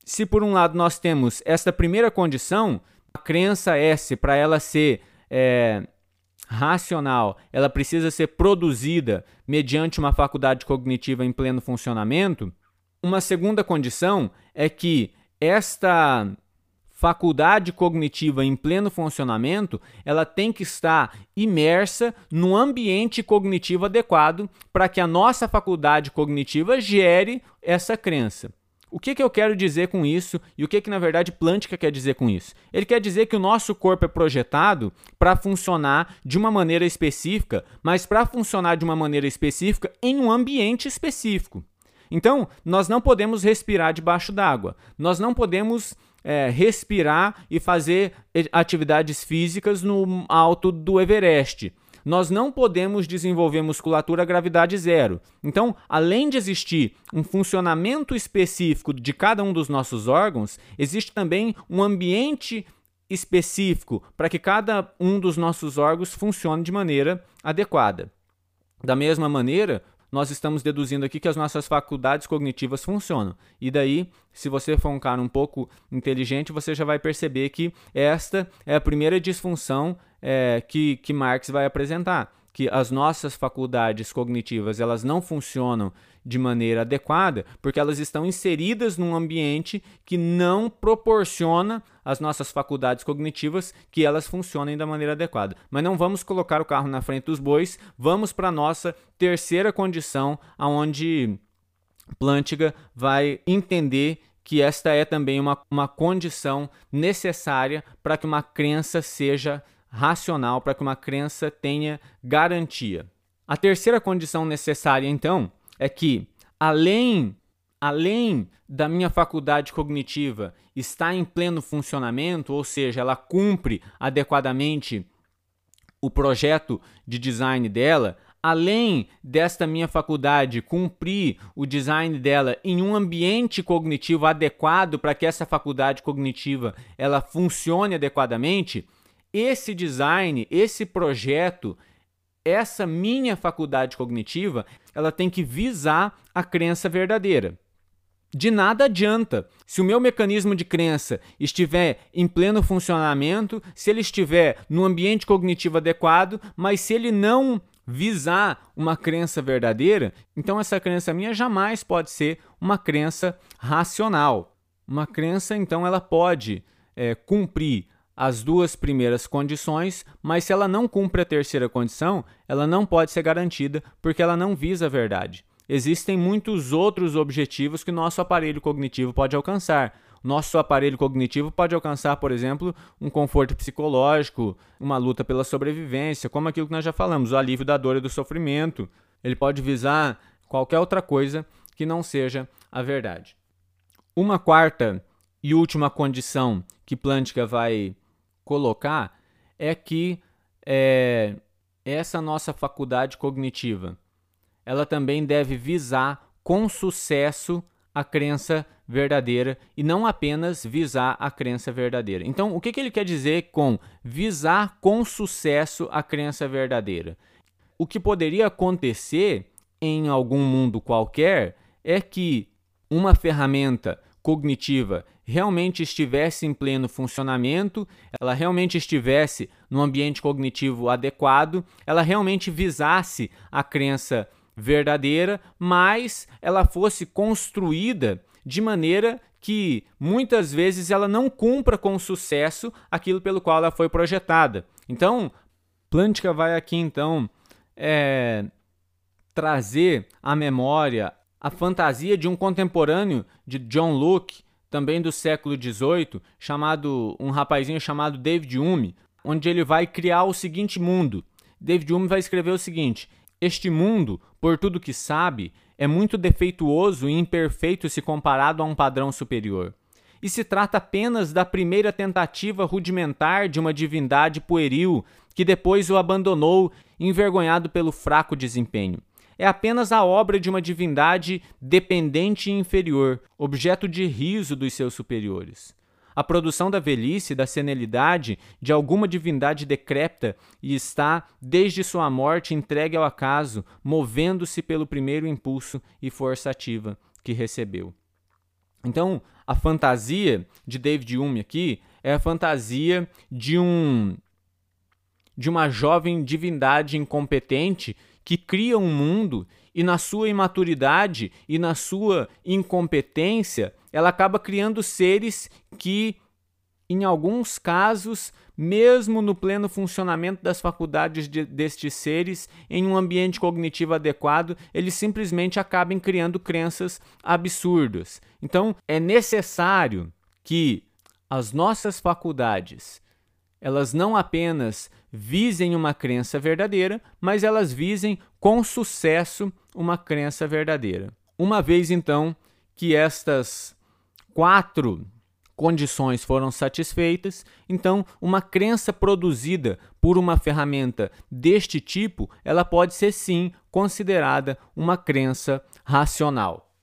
se por um lado nós temos esta primeira condição, a crença S, para ela ser é, racional, ela precisa ser produzida mediante uma faculdade cognitiva em pleno funcionamento, uma segunda condição é que esta faculdade cognitiva em pleno funcionamento, ela tem que estar imersa no ambiente cognitivo adequado para que a nossa faculdade cognitiva gere essa crença. O que, que eu quero dizer com isso e o que, que na verdade Plântica quer dizer com isso? Ele quer dizer que o nosso corpo é projetado para funcionar de uma maneira específica, mas para funcionar de uma maneira específica em um ambiente específico. Então, nós não podemos respirar debaixo d'água, nós não podemos é, respirar e fazer atividades físicas no alto do Everest nós não podemos desenvolver musculatura gravidade zero. Então, além de existir um funcionamento específico de cada um dos nossos órgãos, existe também um ambiente específico para que cada um dos nossos órgãos funcione de maneira adequada. Da mesma maneira, nós estamos deduzindo aqui que as nossas faculdades cognitivas funcionam. E daí, se você for um cara um pouco inteligente, você já vai perceber que esta é a primeira disfunção é, que, que Marx vai apresentar que as nossas faculdades cognitivas elas não funcionam de maneira adequada porque elas estão inseridas num ambiente que não proporciona às nossas faculdades cognitivas que elas funcionem da maneira adequada. Mas não vamos colocar o carro na frente dos bois, vamos para a nossa terceira condição, aonde Plantinga vai entender que esta é também uma, uma condição necessária para que uma crença seja racional para que uma crença tenha garantia. A terceira condição necessária, então, é que, além, além da minha faculdade cognitiva estar em pleno funcionamento, ou seja, ela cumpre adequadamente o projeto de design dela, além desta minha faculdade cumprir o design dela em um ambiente cognitivo adequado para que essa faculdade cognitiva ela funcione adequadamente, esse design, esse projeto, essa minha faculdade cognitiva, ela tem que visar a crença verdadeira. De nada adianta se o meu mecanismo de crença estiver em pleno funcionamento, se ele estiver no ambiente cognitivo adequado, mas se ele não visar uma crença verdadeira, então essa crença minha jamais pode ser uma crença racional. Uma crença, então, ela pode é, cumprir as duas primeiras condições, mas se ela não cumpre a terceira condição, ela não pode ser garantida porque ela não visa a verdade. Existem muitos outros objetivos que nosso aparelho cognitivo pode alcançar. Nosso aparelho cognitivo pode alcançar, por exemplo, um conforto psicológico, uma luta pela sobrevivência, como aquilo que nós já falamos, o alívio da dor e do sofrimento. Ele pode visar qualquer outra coisa que não seja a verdade. Uma quarta e última condição que Plantinga vai colocar é que é, essa nossa faculdade cognitiva ela também deve visar com sucesso a crença verdadeira e não apenas visar a crença verdadeira. Então, o que, que ele quer dizer com visar com sucesso a crença verdadeira? O que poderia acontecer em algum mundo qualquer é que uma ferramenta cognitiva realmente estivesse em pleno funcionamento, ela realmente estivesse no ambiente cognitivo adequado, ela realmente visasse a crença verdadeira, mas ela fosse construída de maneira que muitas vezes ela não cumpra com sucesso aquilo pelo qual ela foi projetada. Então, Plantica vai aqui então é, trazer à memória a fantasia de um contemporâneo de John Locke, também do século XVIII, chamado um rapazinho chamado David Hume, onde ele vai criar o seguinte mundo. David Hume vai escrever o seguinte: Este mundo, por tudo que sabe, é muito defeituoso e imperfeito se comparado a um padrão superior. E se trata apenas da primeira tentativa rudimentar de uma divindade pueril que depois o abandonou, envergonhado pelo fraco desempenho é apenas a obra de uma divindade dependente e inferior, objeto de riso dos seus superiores. A produção da velhice, da senilidade de alguma divindade decrépita e está, desde sua morte, entregue ao acaso, movendo-se pelo primeiro impulso e força ativa que recebeu. Então, a fantasia de David Hume aqui é a fantasia de um de uma jovem divindade incompetente que cria um mundo e na sua imaturidade e na sua incompetência, ela acaba criando seres que, em alguns casos, mesmo no pleno funcionamento das faculdades de, destes seres, em um ambiente cognitivo adequado, eles simplesmente acabam criando crenças absurdas. Então, é necessário que as nossas faculdades elas não apenas visem uma crença verdadeira, mas elas visem com sucesso uma crença verdadeira. Uma vez então que estas quatro condições foram satisfeitas, então uma crença produzida por uma ferramenta deste tipo, ela pode ser sim considerada uma crença racional.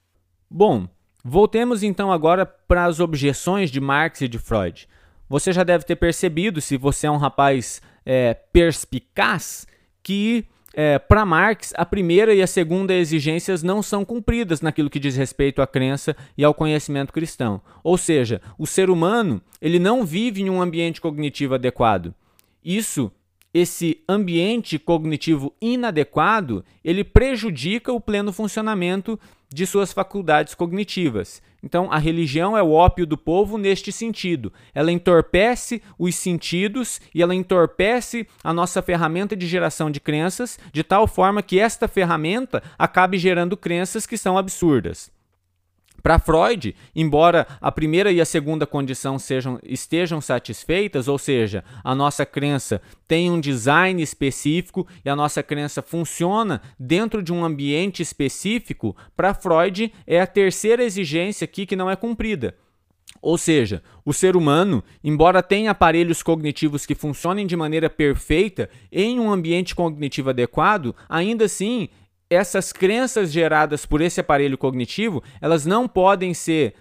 Bom, voltemos então agora para as objeções de Marx e de Freud. Você já deve ter percebido, se você é um rapaz é, perspicaz, que é, para Marx a primeira e a segunda exigências não são cumpridas naquilo que diz respeito à crença e ao conhecimento cristão. Ou seja, o ser humano ele não vive em um ambiente cognitivo adequado. Isso esse ambiente cognitivo inadequado, ele prejudica o pleno funcionamento de suas faculdades cognitivas. Então, a religião é o ópio do povo neste sentido. Ela entorpece os sentidos e ela entorpece a nossa ferramenta de geração de crenças, de tal forma que esta ferramenta acabe gerando crenças que são absurdas. Para Freud, embora a primeira e a segunda condição sejam, estejam satisfeitas, ou seja, a nossa crença tem um design específico e a nossa crença funciona dentro de um ambiente específico, para Freud é a terceira exigência aqui que não é cumprida. Ou seja, o ser humano, embora tenha aparelhos cognitivos que funcionem de maneira perfeita em um ambiente cognitivo adequado, ainda assim essas crenças geradas por esse aparelho cognitivo, elas não podem ser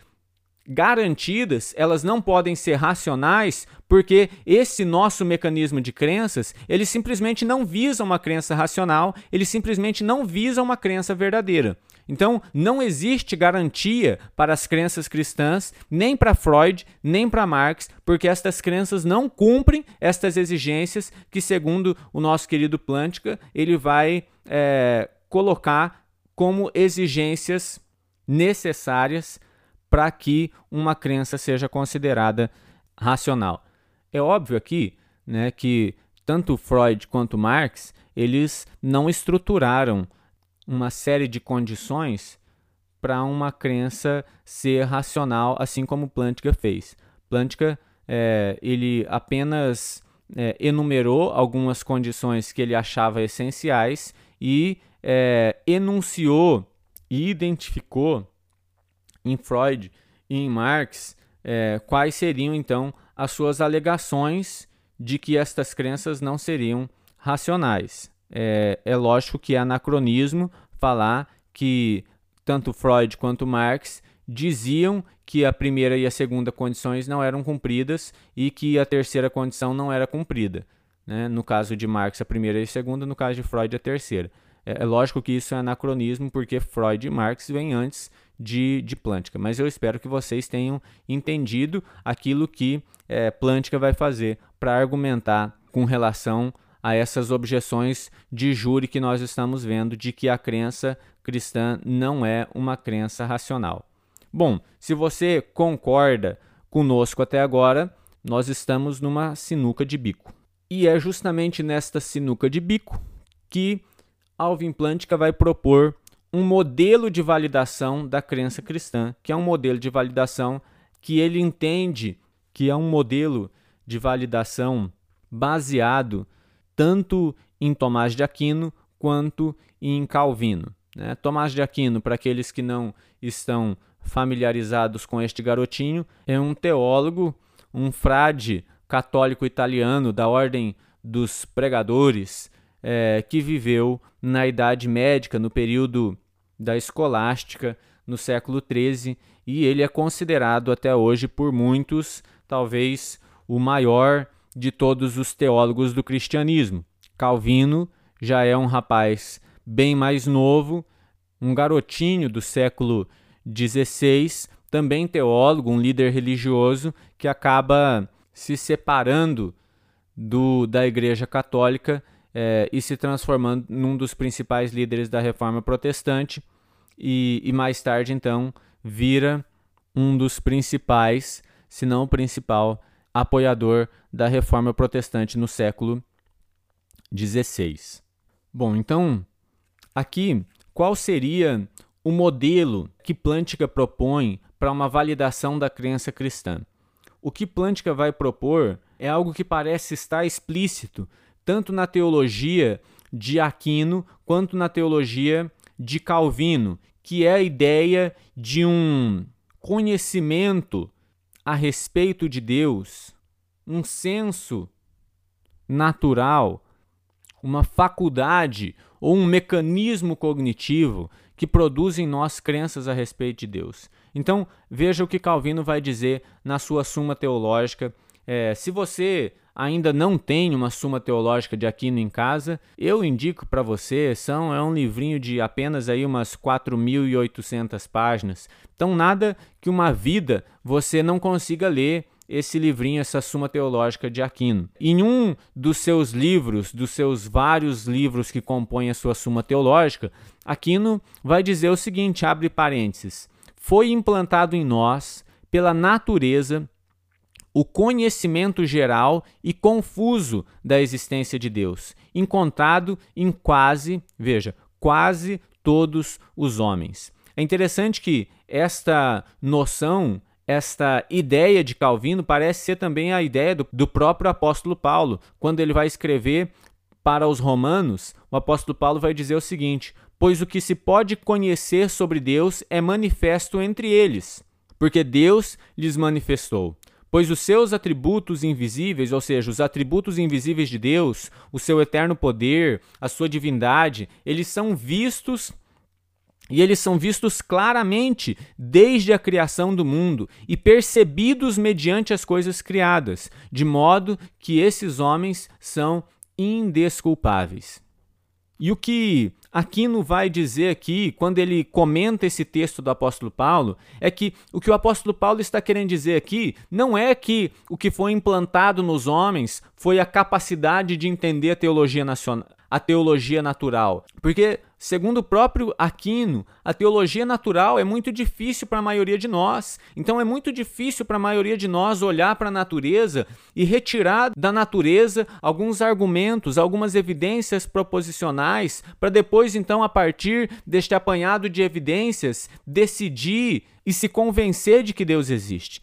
garantidas, elas não podem ser racionais, porque esse nosso mecanismo de crenças, ele simplesmente não visa uma crença racional, ele simplesmente não visa uma crença verdadeira. Então, não existe garantia para as crenças cristãs, nem para Freud, nem para Marx, porque estas crenças não cumprem estas exigências que, segundo o nosso querido Plantinga, ele vai é, colocar como exigências necessárias para que uma crença seja considerada racional. É óbvio aqui né, que tanto Freud quanto Marx eles não estruturaram uma série de condições para uma crença ser racional, assim como Plantinga fez. Plantinga é, ele apenas é, enumerou algumas condições que ele achava essenciais e é, enunciou e identificou em Freud e em Marx é, quais seriam então as suas alegações de que estas crenças não seriam racionais. É, é lógico que é anacronismo falar que tanto Freud quanto Marx diziam que a primeira e a segunda condições não eram cumpridas e que a terceira condição não era cumprida. Né? No caso de Marx, a primeira e a segunda, no caso de Freud, a terceira. É, é lógico que isso é anacronismo, porque Freud e Marx vêm antes de, de Plântica. Mas eu espero que vocês tenham entendido aquilo que é, Plântica vai fazer para argumentar com relação a essas objeções de júri que nós estamos vendo de que a crença cristã não é uma crença racional. Bom, se você concorda conosco até agora, nós estamos numa sinuca de bico. E é justamente nesta sinuca de bico que Alvin Plantinga vai propor um modelo de validação da crença cristã, que é um modelo de validação que ele entende que é um modelo de validação baseado tanto em Tomás de Aquino quanto em Calvino. Né? Tomás de Aquino, para aqueles que não estão familiarizados com este garotinho, é um teólogo, um frade católico italiano da ordem dos pregadores, é, que viveu na Idade Médica, no período da escolástica, no século XIII, e ele é considerado até hoje por muitos, talvez, o maior de todos os teólogos do cristianismo. Calvino já é um rapaz bem mais novo, um garotinho do século XVI, também teólogo, um líder religioso que acaba se separando do, da Igreja Católica é, e se transformando num dos principais líderes da Reforma Protestante e, e mais tarde então vira um dos principais, se não o principal apoiador da reforma protestante no século XVI. Bom, então, aqui, qual seria o modelo que Plântica propõe para uma validação da crença cristã? O que Plântica vai propor é algo que parece estar explícito tanto na teologia de Aquino quanto na teologia de Calvino, que é a ideia de um conhecimento a respeito de Deus, um senso natural, uma faculdade ou um mecanismo cognitivo que produz em nós crenças a respeito de Deus. Então, veja o que Calvino vai dizer na sua Suma Teológica. É, se você ainda não tem uma Suma Teológica de Aquino em casa, eu indico para você, são é um livrinho de apenas aí umas 4.800 páginas. Então nada que uma vida você não consiga ler esse livrinho, essa Suma Teológica de Aquino. Em um dos seus livros, dos seus vários livros que compõem a sua Suma Teológica, Aquino vai dizer o seguinte, abre parênteses: foi implantado em nós pela natureza o conhecimento geral e confuso da existência de Deus, encontrado em quase, veja, quase todos os homens. É interessante que esta noção, esta ideia de Calvino parece ser também a ideia do, do próprio apóstolo Paulo, quando ele vai escrever para os romanos, o apóstolo Paulo vai dizer o seguinte: Pois o que se pode conhecer sobre Deus é manifesto entre eles, porque Deus lhes manifestou pois os seus atributos invisíveis, ou seja, os atributos invisíveis de Deus, o seu eterno poder, a sua divindade, eles são vistos e eles são vistos claramente desde a criação do mundo e percebidos mediante as coisas criadas, de modo que esses homens são indesculpáveis. E o que Aquino vai dizer aqui, quando ele comenta esse texto do apóstolo Paulo, é que o que o apóstolo Paulo está querendo dizer aqui não é que o que foi implantado nos homens foi a capacidade de entender a teologia nacional, a teologia natural. Porque, segundo o próprio Aquino, a teologia natural é muito difícil para a maioria de nós. Então, é muito difícil para a maioria de nós olhar para a natureza e retirar da natureza alguns argumentos, algumas evidências proposicionais, para depois, então, a partir deste apanhado de evidências, decidir e se convencer de que Deus existe.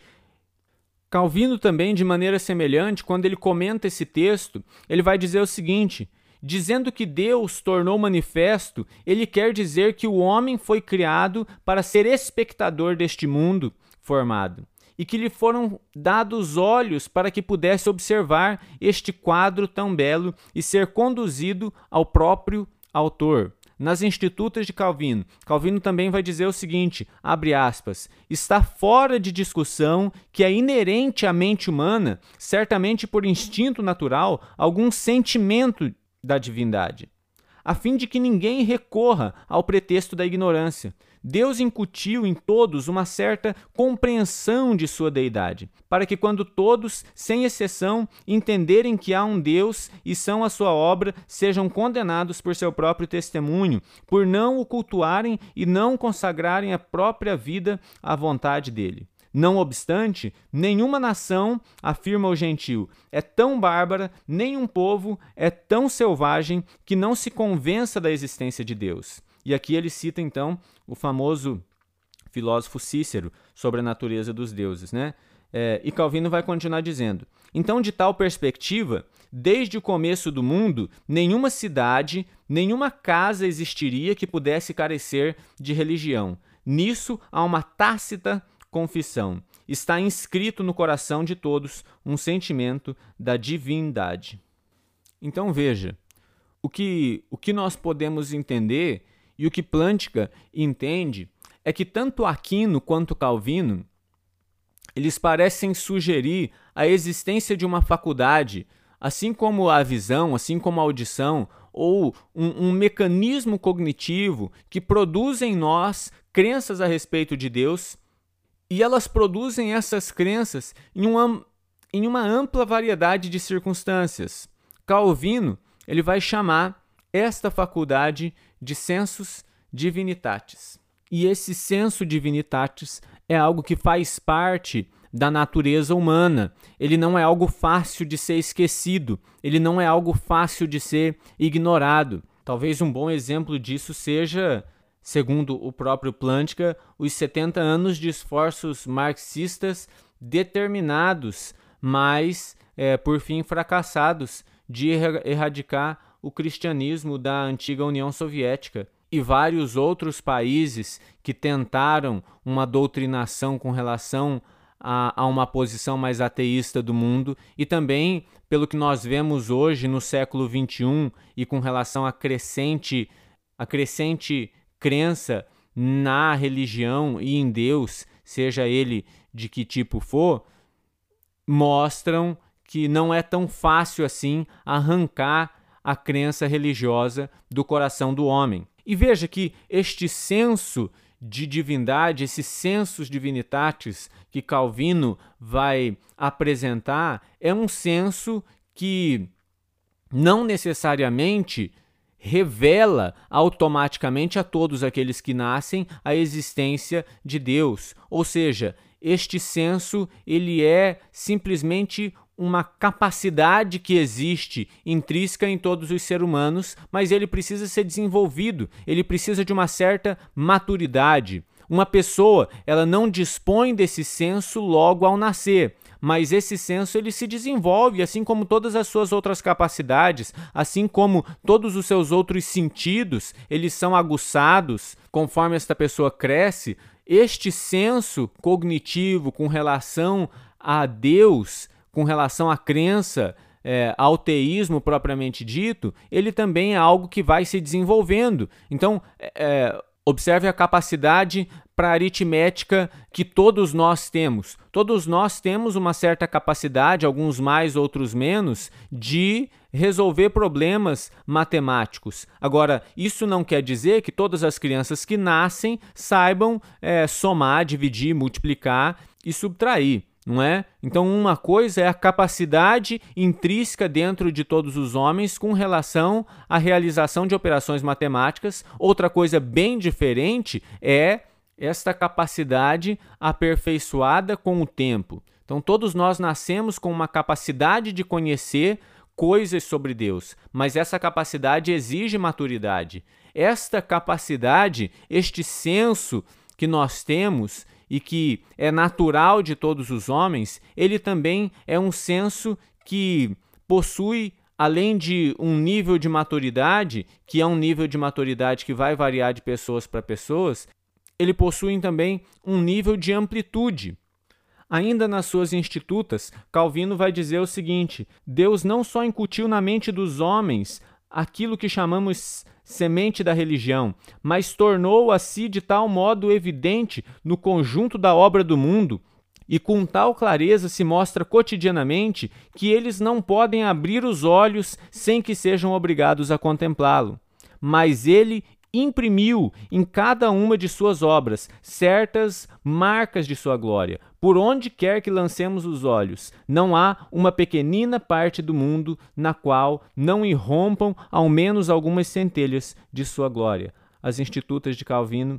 Calvino também, de maneira semelhante, quando ele comenta esse texto, ele vai dizer o seguinte: Dizendo que Deus tornou manifesto, ele quer dizer que o homem foi criado para ser espectador deste mundo formado e que lhe foram dados olhos para que pudesse observar este quadro tão belo e ser conduzido ao próprio autor. Nas Institutas de Calvino, Calvino também vai dizer o seguinte: abre aspas, está fora de discussão que é inerente à mente humana, certamente por instinto natural, algum sentimento da divindade, a fim de que ninguém recorra ao pretexto da ignorância. Deus incutiu em todos uma certa compreensão de sua deidade, para que quando todos, sem exceção, entenderem que há um Deus e são a sua obra, sejam condenados por seu próprio testemunho, por não o cultuarem e não consagrarem a própria vida à vontade dele. Não obstante, nenhuma nação, afirma o gentil, é tão bárbara, nenhum povo é tão selvagem que não se convença da existência de Deus. E aqui ele cita então o famoso filósofo Cícero sobre a natureza dos deuses, né? É, e Calvino vai continuar dizendo: então, de tal perspectiva, desde o começo do mundo, nenhuma cidade, nenhuma casa existiria que pudesse carecer de religião. Nisso há uma tácita confissão. Está inscrito no coração de todos um sentimento da divindade. Então veja, o que, o que nós podemos entender e o que Plântica entende é que tanto Aquino quanto Calvino eles parecem sugerir a existência de uma faculdade, assim como a visão, assim como a audição, ou um, um mecanismo cognitivo que produz em nós crenças a respeito de Deus e elas produzem essas crenças em uma, em uma ampla variedade de circunstâncias. Calvino ele vai chamar esta faculdade de sensus divinitatis. E esse senso divinitatis é algo que faz parte da natureza humana. Ele não é algo fácil de ser esquecido, ele não é algo fácil de ser ignorado. Talvez um bom exemplo disso seja segundo o próprio Plântica, os 70 anos de esforços marxistas determinados, mas é, por fim fracassados, de erradicar o cristianismo da antiga União Soviética. E vários outros países que tentaram uma doutrinação com relação a, a, uma posição mais ateísta do mundo e também pelo que nós vemos hoje no século XXI e com relação à crescente, a crescente crença na religião e em Deus, seja ele de que tipo for, mostram que não é tão fácil assim arrancar a crença religiosa do coração do homem. E veja que este senso de divindade, esses sensos divinitatis que Calvino vai apresentar, é um senso que não necessariamente revela automaticamente a todos aqueles que nascem a existência de Deus. Ou seja, este senso ele é simplesmente uma capacidade que existe intrínseca em todos os seres humanos, mas ele precisa ser desenvolvido, ele precisa de uma certa maturidade. Uma pessoa, ela não dispõe desse senso logo ao nascer mas esse senso ele se desenvolve, assim como todas as suas outras capacidades, assim como todos os seus outros sentidos, eles são aguçados conforme esta pessoa cresce. Este senso cognitivo com relação a Deus, com relação à crença, é, ao teísmo propriamente dito, ele também é algo que vai se desenvolvendo. Então, é, é Observe a capacidade para aritmética que todos nós temos. Todos nós temos uma certa capacidade, alguns mais, outros menos, de resolver problemas matemáticos. Agora, isso não quer dizer que todas as crianças que nascem saibam é, somar, dividir, multiplicar e subtrair não é? Então, uma coisa é a capacidade intrínseca dentro de todos os homens com relação à realização de operações matemáticas, outra coisa bem diferente é esta capacidade aperfeiçoada com o tempo. Então, todos nós nascemos com uma capacidade de conhecer coisas sobre Deus, mas essa capacidade exige maturidade. Esta capacidade, este senso que nós temos, e que é natural de todos os homens, ele também é um senso que possui além de um nível de maturidade, que é um nível de maturidade que vai variar de pessoas para pessoas, ele possui também um nível de amplitude. Ainda nas suas institutas, Calvino vai dizer o seguinte: Deus não só incutiu na mente dos homens aquilo que chamamos semente da religião, mas tornou-a si de tal modo evidente no conjunto da obra do mundo, e com tal clareza se mostra cotidianamente que eles não podem abrir os olhos sem que sejam obrigados a contemplá-lo. Mas ele imprimiu em cada uma de suas obras certas marcas de sua glória. Por onde quer que lancemos os olhos, não há uma pequenina parte do mundo na qual não irrompam ao menos algumas centelhas de sua glória. As Institutas de Calvino.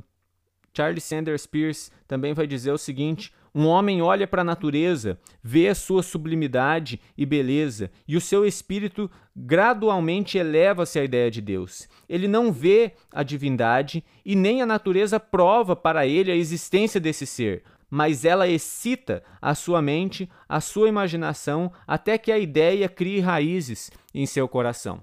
Charles Sanders Peirce também vai dizer o seguinte: um homem olha para a natureza, vê a sua sublimidade e beleza, e o seu espírito gradualmente eleva-se à ideia de Deus. Ele não vê a divindade e nem a natureza prova para ele a existência desse ser, mas ela excita a sua mente, a sua imaginação, até que a ideia crie raízes em seu coração.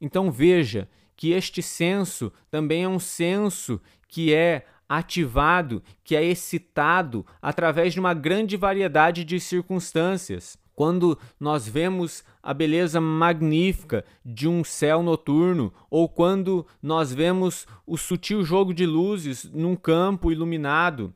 Então veja que este senso também é um senso que é ativado, que é excitado através de uma grande variedade de circunstâncias. Quando nós vemos a beleza magnífica de um céu noturno, ou quando nós vemos o sutil jogo de luzes num campo iluminado,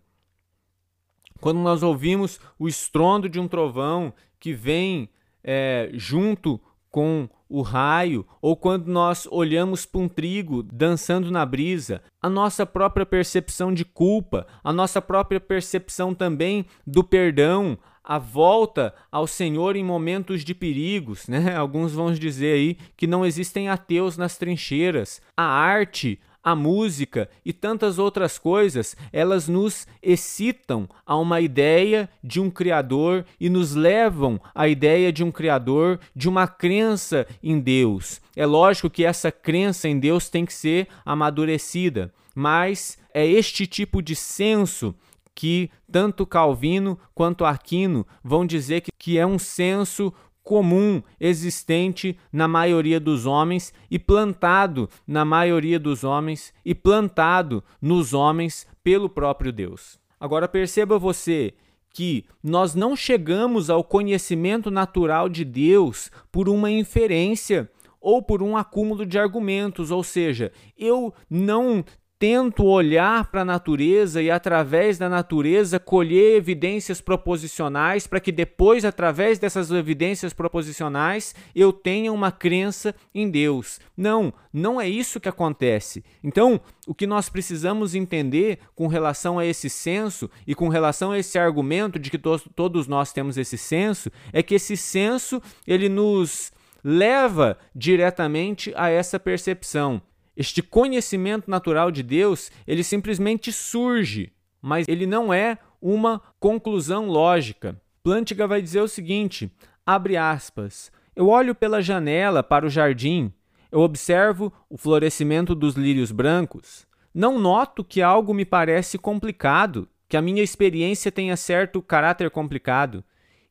quando nós ouvimos o estrondo de um trovão que vem é, junto com o raio, ou quando nós olhamos para um trigo dançando na brisa, a nossa própria percepção de culpa, a nossa própria percepção também do perdão, a volta ao Senhor em momentos de perigos, né? Alguns vão dizer aí que não existem ateus nas trincheiras. A arte, a música e tantas outras coisas, elas nos excitam a uma ideia de um Criador e nos levam à ideia de um Criador, de uma crença em Deus. É lógico que essa crença em Deus tem que ser amadurecida, mas é este tipo de senso que tanto Calvino quanto Aquino vão dizer que, que é um senso comum existente na maioria dos homens e plantado na maioria dos homens e plantado nos homens pelo próprio Deus. Agora perceba você que nós não chegamos ao conhecimento natural de Deus por uma inferência ou por um acúmulo de argumentos, ou seja, eu não tento olhar para a natureza e, através da natureza, colher evidências proposicionais para que depois, através dessas evidências proposicionais, eu tenha uma crença em Deus. Não, não é isso que acontece. Então, o que nós precisamos entender com relação a esse senso e com relação a esse argumento de que to todos nós temos esse senso é que esse senso ele nos leva diretamente a essa percepção. Este conhecimento natural de Deus, ele simplesmente surge, mas ele não é uma conclusão lógica. Plantinga vai dizer o seguinte: abre aspas. Eu olho pela janela para o jardim, eu observo o florescimento dos lírios brancos. Não noto que algo me parece complicado, que a minha experiência tenha certo caráter complicado.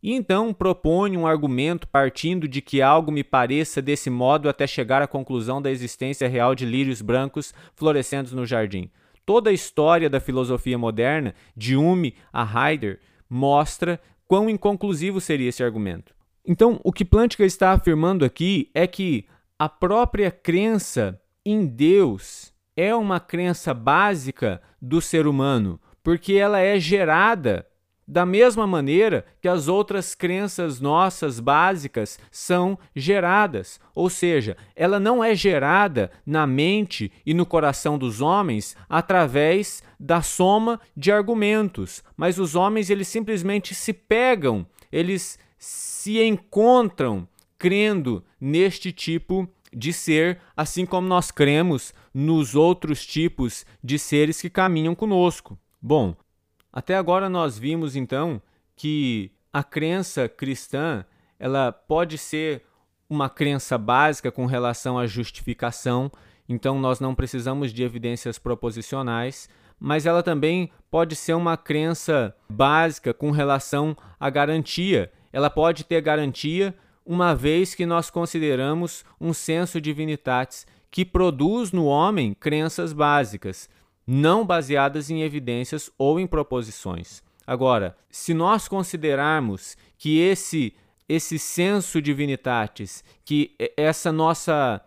E então propõe um argumento partindo de que algo me pareça desse modo até chegar à conclusão da existência real de lírios brancos florescendo no jardim. Toda a história da filosofia moderna, de Hume a Heidegger, mostra quão inconclusivo seria esse argumento. Então, o que Plantinga está afirmando aqui é que a própria crença em Deus é uma crença básica do ser humano, porque ela é gerada da mesma maneira que as outras crenças nossas básicas são geradas, ou seja, ela não é gerada na mente e no coração dos homens através da soma de argumentos, mas os homens eles simplesmente se pegam, eles se encontram crendo neste tipo de ser, assim como nós cremos nos outros tipos de seres que caminham conosco. Bom, até agora nós vimos então que a crença cristã, ela pode ser uma crença básica com relação à justificação, então nós não precisamos de evidências proposicionais, mas ela também pode ser uma crença básica com relação à garantia. Ela pode ter garantia uma vez que nós consideramos um senso divinitatis que produz no homem crenças básicas não baseadas em evidências ou em proposições. Agora, se nós considerarmos que esse esse senso divinitatis, que essa nossa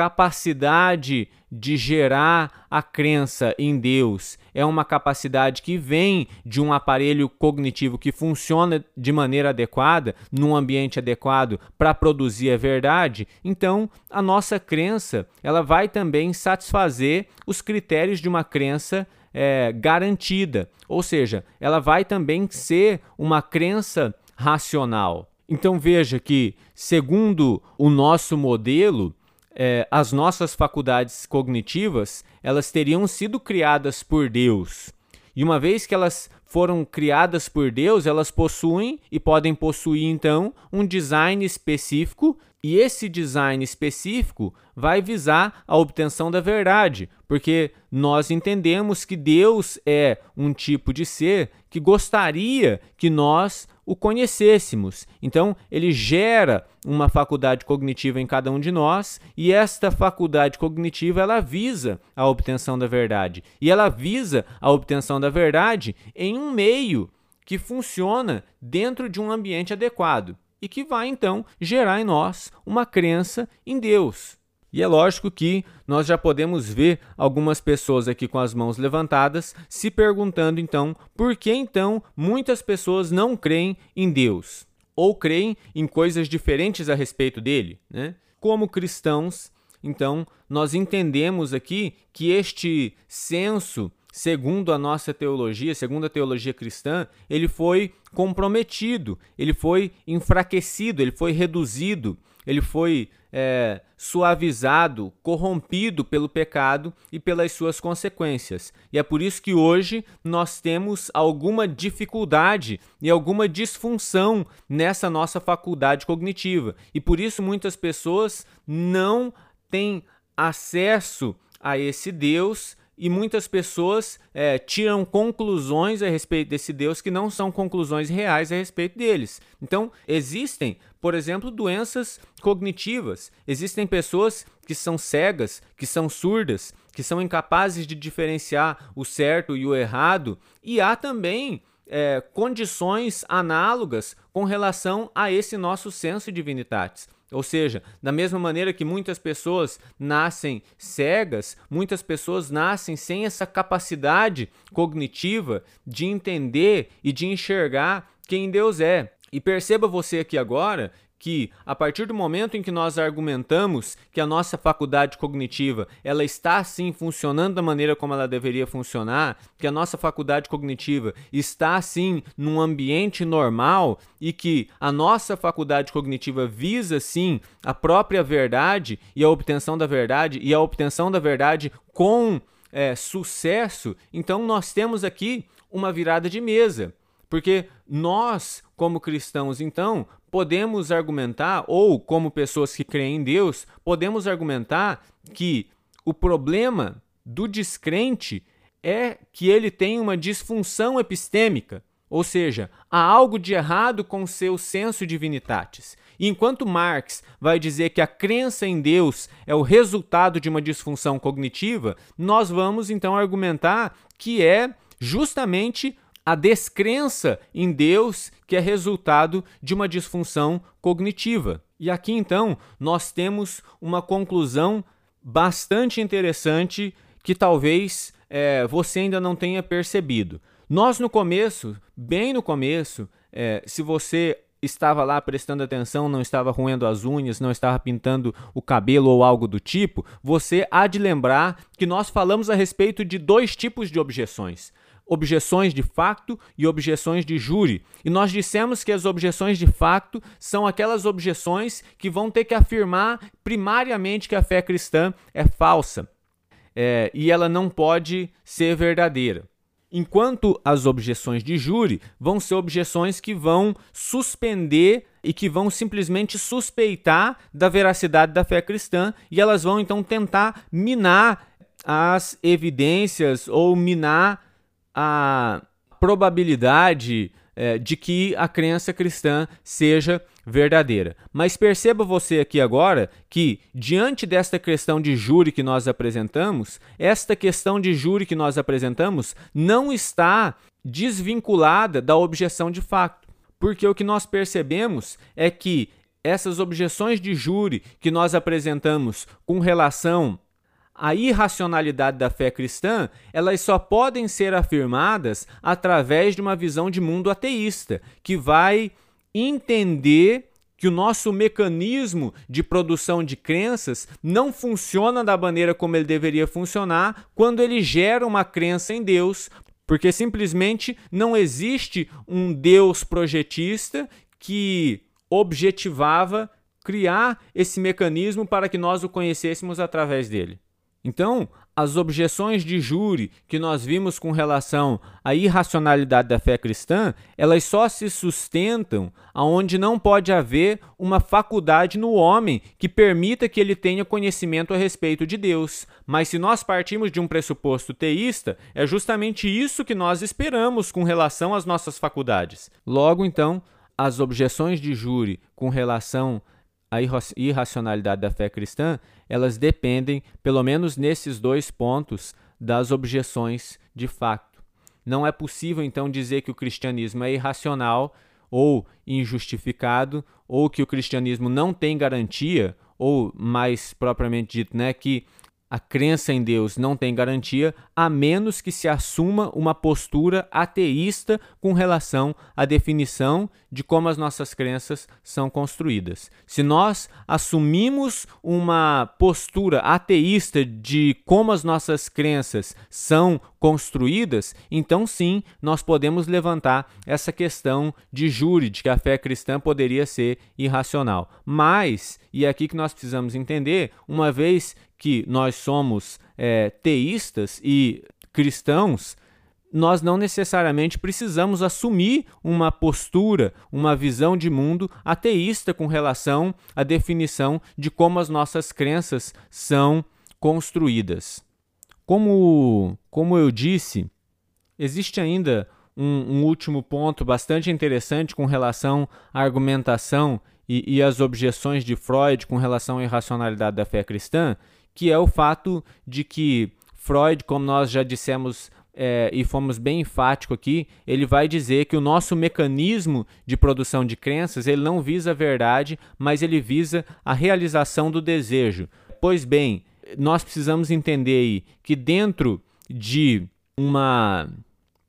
capacidade de gerar a crença em Deus. É uma capacidade que vem de um aparelho cognitivo que funciona de maneira adequada, num ambiente adequado para produzir a verdade, então a nossa crença ela vai também satisfazer os critérios de uma crença é, garantida, ou seja, ela vai também ser uma crença racional. Então veja que, segundo o nosso modelo, é, as nossas faculdades cognitivas elas teriam sido criadas por Deus. E uma vez que elas foram criadas por Deus, elas possuem e podem possuir então um design específico, e esse design específico vai visar a obtenção da verdade, porque nós entendemos que Deus é um tipo de ser que gostaria que nós o conhecêssemos. Então, ele gera uma faculdade cognitiva em cada um de nós, e esta faculdade cognitiva ela visa a obtenção da verdade. E ela visa a obtenção da verdade em um meio que funciona dentro de um ambiente adequado e que vai então gerar em nós uma crença em Deus. E é lógico que nós já podemos ver algumas pessoas aqui com as mãos levantadas se perguntando então por que então muitas pessoas não creem em Deus ou creem em coisas diferentes a respeito dele, né? Como cristãos, então nós entendemos aqui que este senso segundo a nossa teologia, segundo a teologia cristã, ele foi comprometido, ele foi enfraquecido, ele foi reduzido, ele foi é, suavizado, corrompido pelo pecado e pelas suas consequências. E é por isso que hoje nós temos alguma dificuldade e alguma disfunção nessa nossa faculdade cognitiva. E por isso muitas pessoas não têm acesso a esse Deus e muitas pessoas é, tiram conclusões a respeito desse Deus que não são conclusões reais a respeito deles. Então, existem, por exemplo, doenças cognitivas. Existem pessoas que são cegas, que são surdas, que são incapazes de diferenciar o certo e o errado, e há também é, condições análogas com relação a esse nosso senso divinitatis. Ou seja, da mesma maneira que muitas pessoas nascem cegas, muitas pessoas nascem sem essa capacidade cognitiva de entender e de enxergar quem Deus é. E perceba você aqui agora que a partir do momento em que nós argumentamos que a nossa faculdade cognitiva ela está sim funcionando da maneira como ela deveria funcionar, que a nossa faculdade cognitiva está sim num ambiente normal e que a nossa faculdade cognitiva visa sim a própria verdade e a obtenção da verdade e a obtenção da verdade com é, sucesso, então nós temos aqui uma virada de mesa. Porque nós, como cristãos, então, podemos argumentar, ou como pessoas que creem em Deus, podemos argumentar que o problema do descrente é que ele tem uma disfunção epistêmica, ou seja, há algo de errado com seu senso divinitatis. E enquanto Marx vai dizer que a crença em Deus é o resultado de uma disfunção cognitiva, nós vamos então argumentar que é justamente a descrença em Deus que é resultado de uma disfunção cognitiva. E aqui então nós temos uma conclusão bastante interessante que talvez é, você ainda não tenha percebido. Nós no começo, bem no começo, é, se você estava lá prestando atenção, não estava roendo as unhas, não estava pintando o cabelo ou algo do tipo, você há de lembrar que nós falamos a respeito de dois tipos de objeções objeções de facto e objeções de júri. E nós dissemos que as objeções de facto são aquelas objeções que vão ter que afirmar primariamente que a fé cristã é falsa é, e ela não pode ser verdadeira. Enquanto as objeções de júri vão ser objeções que vão suspender e que vão simplesmente suspeitar da veracidade da fé cristã e elas vão então tentar minar as evidências ou minar a probabilidade é, de que a crença cristã seja verdadeira. Mas perceba você aqui agora que, diante desta questão de júri que nós apresentamos, esta questão de júri que nós apresentamos não está desvinculada da objeção de facto. Porque o que nós percebemos é que essas objeções de júri que nós apresentamos com relação à irracionalidade da fé cristã, elas só podem ser afirmadas através de uma visão de mundo ateísta, que vai entender que o nosso mecanismo de produção de crenças não funciona da maneira como ele deveria funcionar quando ele gera uma crença em Deus, porque simplesmente não existe um Deus projetista que objetivava criar esse mecanismo para que nós o conhecêssemos através dele. Então, as objeções de júri que nós vimos com relação à irracionalidade da fé cristã, elas só se sustentam aonde não pode haver uma faculdade no homem que permita que ele tenha conhecimento a respeito de Deus. Mas se nós partimos de um pressuposto teísta, é justamente isso que nós esperamos com relação às nossas faculdades. Logo, então, as objeções de júri com relação a irracionalidade da fé cristã, elas dependem, pelo menos nesses dois pontos, das objeções de facto. Não é possível então dizer que o cristianismo é irracional ou injustificado, ou que o cristianismo não tem garantia, ou mais propriamente dito, né, que a crença em Deus não tem garantia a menos que se assuma uma postura ateísta com relação à definição de como as nossas crenças são construídas. Se nós assumimos uma postura ateísta de como as nossas crenças são construídas, então sim, nós podemos levantar essa questão de júri, de que a fé cristã poderia ser irracional. Mas, e é aqui que nós precisamos entender, uma vez que nós somos é, teístas e cristãos, nós não necessariamente precisamos assumir uma postura, uma visão de mundo ateísta com relação à definição de como as nossas crenças são construídas. Como, como eu disse, existe ainda um, um último ponto bastante interessante com relação à argumentação e, e às objeções de Freud com relação à irracionalidade da fé cristã, que é o fato de que Freud, como nós já dissemos é, e fomos bem enfático aqui, ele vai dizer que o nosso mecanismo de produção de crenças ele não visa a verdade, mas ele visa a realização do desejo. Pois bem, nós precisamos entender aí que dentro de uma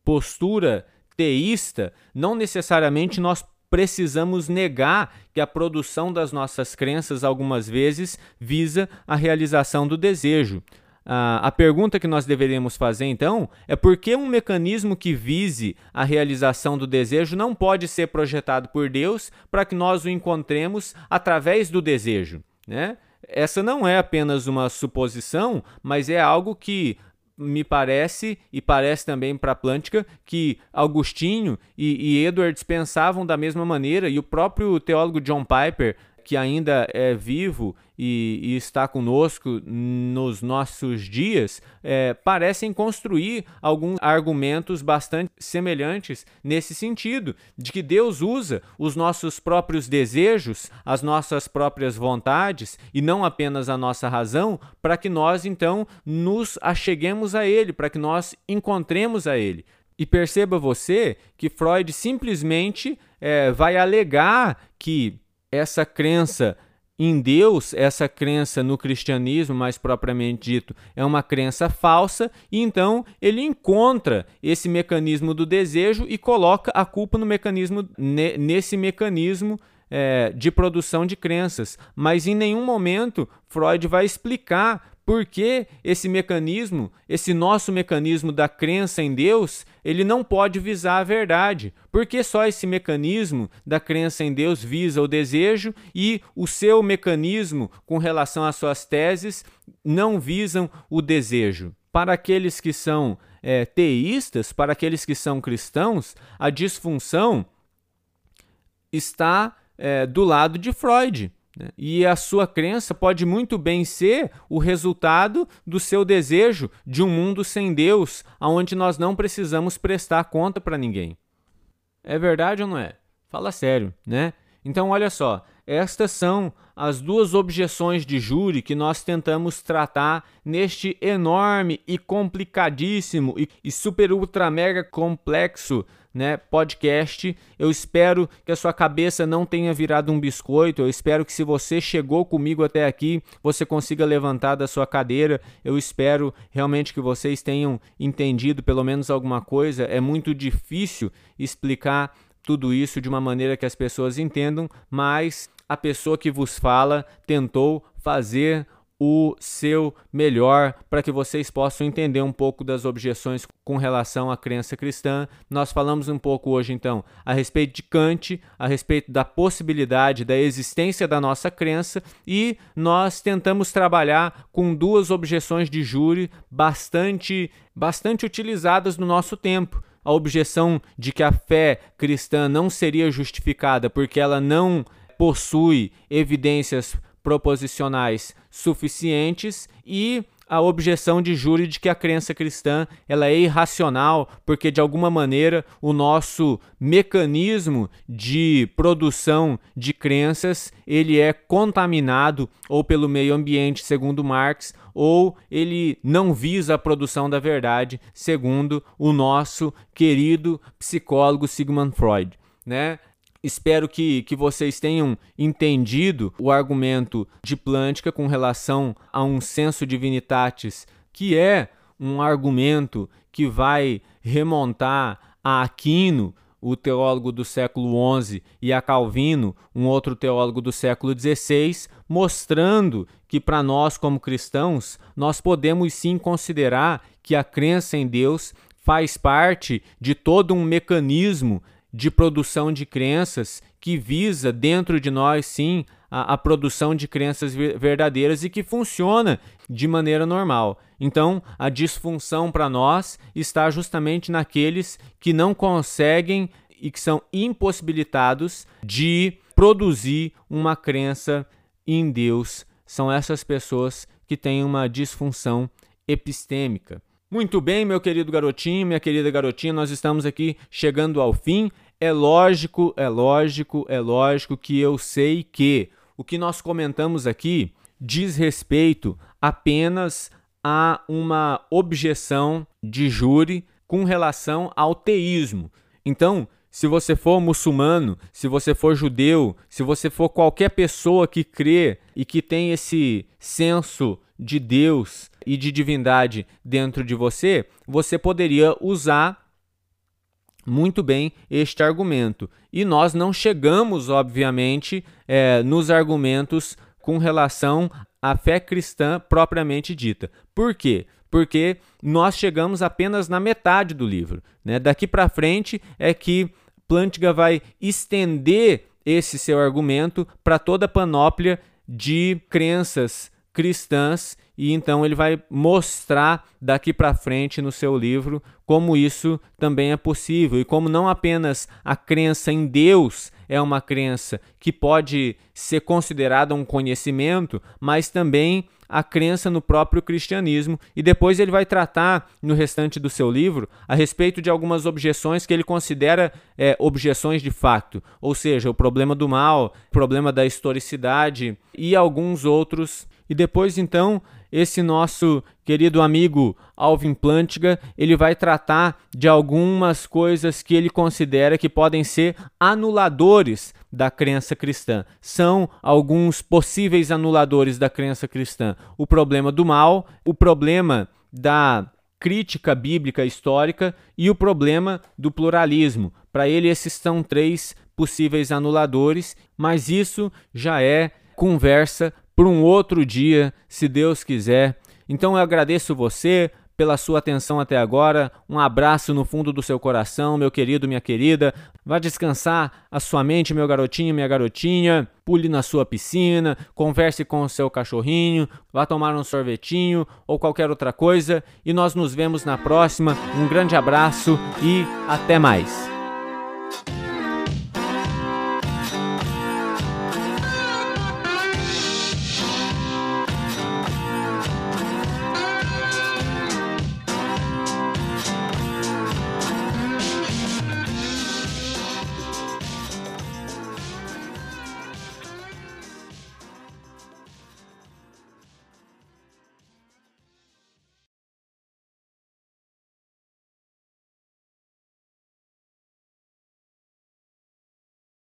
postura teísta, não necessariamente nós precisamos negar que a produção das nossas crenças, algumas vezes, visa a realização do desejo. Ah, a pergunta que nós deveríamos fazer, então, é por que um mecanismo que vise a realização do desejo não pode ser projetado por Deus para que nós o encontremos através do desejo? Né? Essa não é apenas uma suposição, mas é algo que me parece, e parece também para a Plântica, que Augustinho e, e Edwards pensavam da mesma maneira, e o próprio teólogo John Piper que ainda é vivo e, e está conosco nos nossos dias, é, parecem construir alguns argumentos bastante semelhantes nesse sentido, de que Deus usa os nossos próprios desejos, as nossas próprias vontades e não apenas a nossa razão, para que nós então nos acheguemos a Ele, para que nós encontremos a Ele. E perceba você que Freud simplesmente é, vai alegar que essa crença em Deus, essa crença no cristianismo, mais propriamente dito, é uma crença falsa, e então ele encontra esse mecanismo do desejo e coloca a culpa no mecanismo nesse mecanismo é, de produção de crenças. Mas em nenhum momento Freud vai explicar por que esse mecanismo, esse nosso mecanismo da crença em Deus, ele não pode visar a verdade? Por que só esse mecanismo da crença em Deus visa o desejo e o seu mecanismo com relação às suas teses não visam o desejo? Para aqueles que são é, teístas, para aqueles que são cristãos, a disfunção está é, do lado de Freud. Né? E a sua crença pode muito bem ser o resultado do seu desejo de um mundo sem Deus, onde nós não precisamos prestar conta para ninguém. É verdade ou não é? Fala sério, né? Então, olha só, estas são as duas objeções de júri que nós tentamos tratar neste enorme e complicadíssimo e super ultra mega complexo né, podcast. Eu espero que a sua cabeça não tenha virado um biscoito. Eu espero que se você chegou comigo até aqui, você consiga levantar da sua cadeira. Eu espero realmente que vocês tenham entendido pelo menos alguma coisa. É muito difícil explicar tudo isso de uma maneira que as pessoas entendam, mas a pessoa que vos fala tentou fazer o seu melhor para que vocês possam entender um pouco das objeções com relação à crença cristã. Nós falamos um pouco hoje, então, a respeito de Kant, a respeito da possibilidade da existência da nossa crença e nós tentamos trabalhar com duas objeções de júri bastante, bastante utilizadas no nosso tempo. A objeção de que a fé cristã não seria justificada porque ela não possui evidências proposicionais suficientes e a objeção de júri de que a crença cristã ela é irracional, porque de alguma maneira o nosso mecanismo de produção de crenças, ele é contaminado ou pelo meio ambiente, segundo Marx, ou ele não visa a produção da verdade, segundo o nosso querido psicólogo Sigmund Freud, né? Espero que, que vocês tenham entendido o argumento de Plântica com relação a um senso divinitatis, que é um argumento que vai remontar a Aquino, o teólogo do século XI, e a Calvino, um outro teólogo do século XVI, mostrando que para nós, como cristãos, nós podemos sim considerar que a crença em Deus faz parte de todo um mecanismo de produção de crenças que visa dentro de nós, sim, a, a, produção de crenças verdadeiras e que funciona de maneira normal. Então, a disfunção para nós está justamente naqueles que não conseguem e que são impossibilitados de produzir uma crença em Deus. São essas pessoas que têm uma disfunção epistêmica. Muito bem, meu querido garotinho, minha querida garotinha, nós estamos aqui chegando ao fim. É lógico, é lógico, é lógico que eu sei que o que nós comentamos aqui diz respeito apenas a uma objeção de júri com relação ao teísmo. Então, se você for muçulmano, se você for judeu, se você for qualquer pessoa que crê e que tem esse senso de Deus e de divindade dentro de você, você poderia usar muito bem este argumento. E nós não chegamos, obviamente, é, nos argumentos com relação à fé cristã propriamente dita. Por quê? Porque nós chegamos apenas na metade do livro. Né? Daqui para frente é que Plantinga vai estender esse seu argumento para toda a panóplia de crenças cristãs e então ele vai mostrar daqui para frente no seu livro como isso também é possível e como não apenas a crença em Deus é uma crença que pode ser considerada um conhecimento, mas também a crença no próprio cristianismo. E depois ele vai tratar, no restante do seu livro, a respeito de algumas objeções que ele considera é, objeções de facto, ou seja, o problema do mal, o problema da historicidade e alguns outros. E depois, então, esse nosso querido amigo Alvin Plantiga, ele vai tratar de algumas coisas que ele considera que podem ser anuladores da crença cristã. São alguns possíveis anuladores da crença cristã. O problema do mal, o problema da crítica bíblica histórica e o problema do pluralismo. Para ele, esses são três possíveis anuladores, mas isso já é conversa para um outro dia, se Deus quiser. Então eu agradeço você pela sua atenção até agora. Um abraço no fundo do seu coração, meu querido, minha querida. Vá descansar a sua mente, meu garotinho, minha garotinha. Pule na sua piscina, converse com o seu cachorrinho, vá tomar um sorvetinho ou qualquer outra coisa. E nós nos vemos na próxima. Um grande abraço e até mais.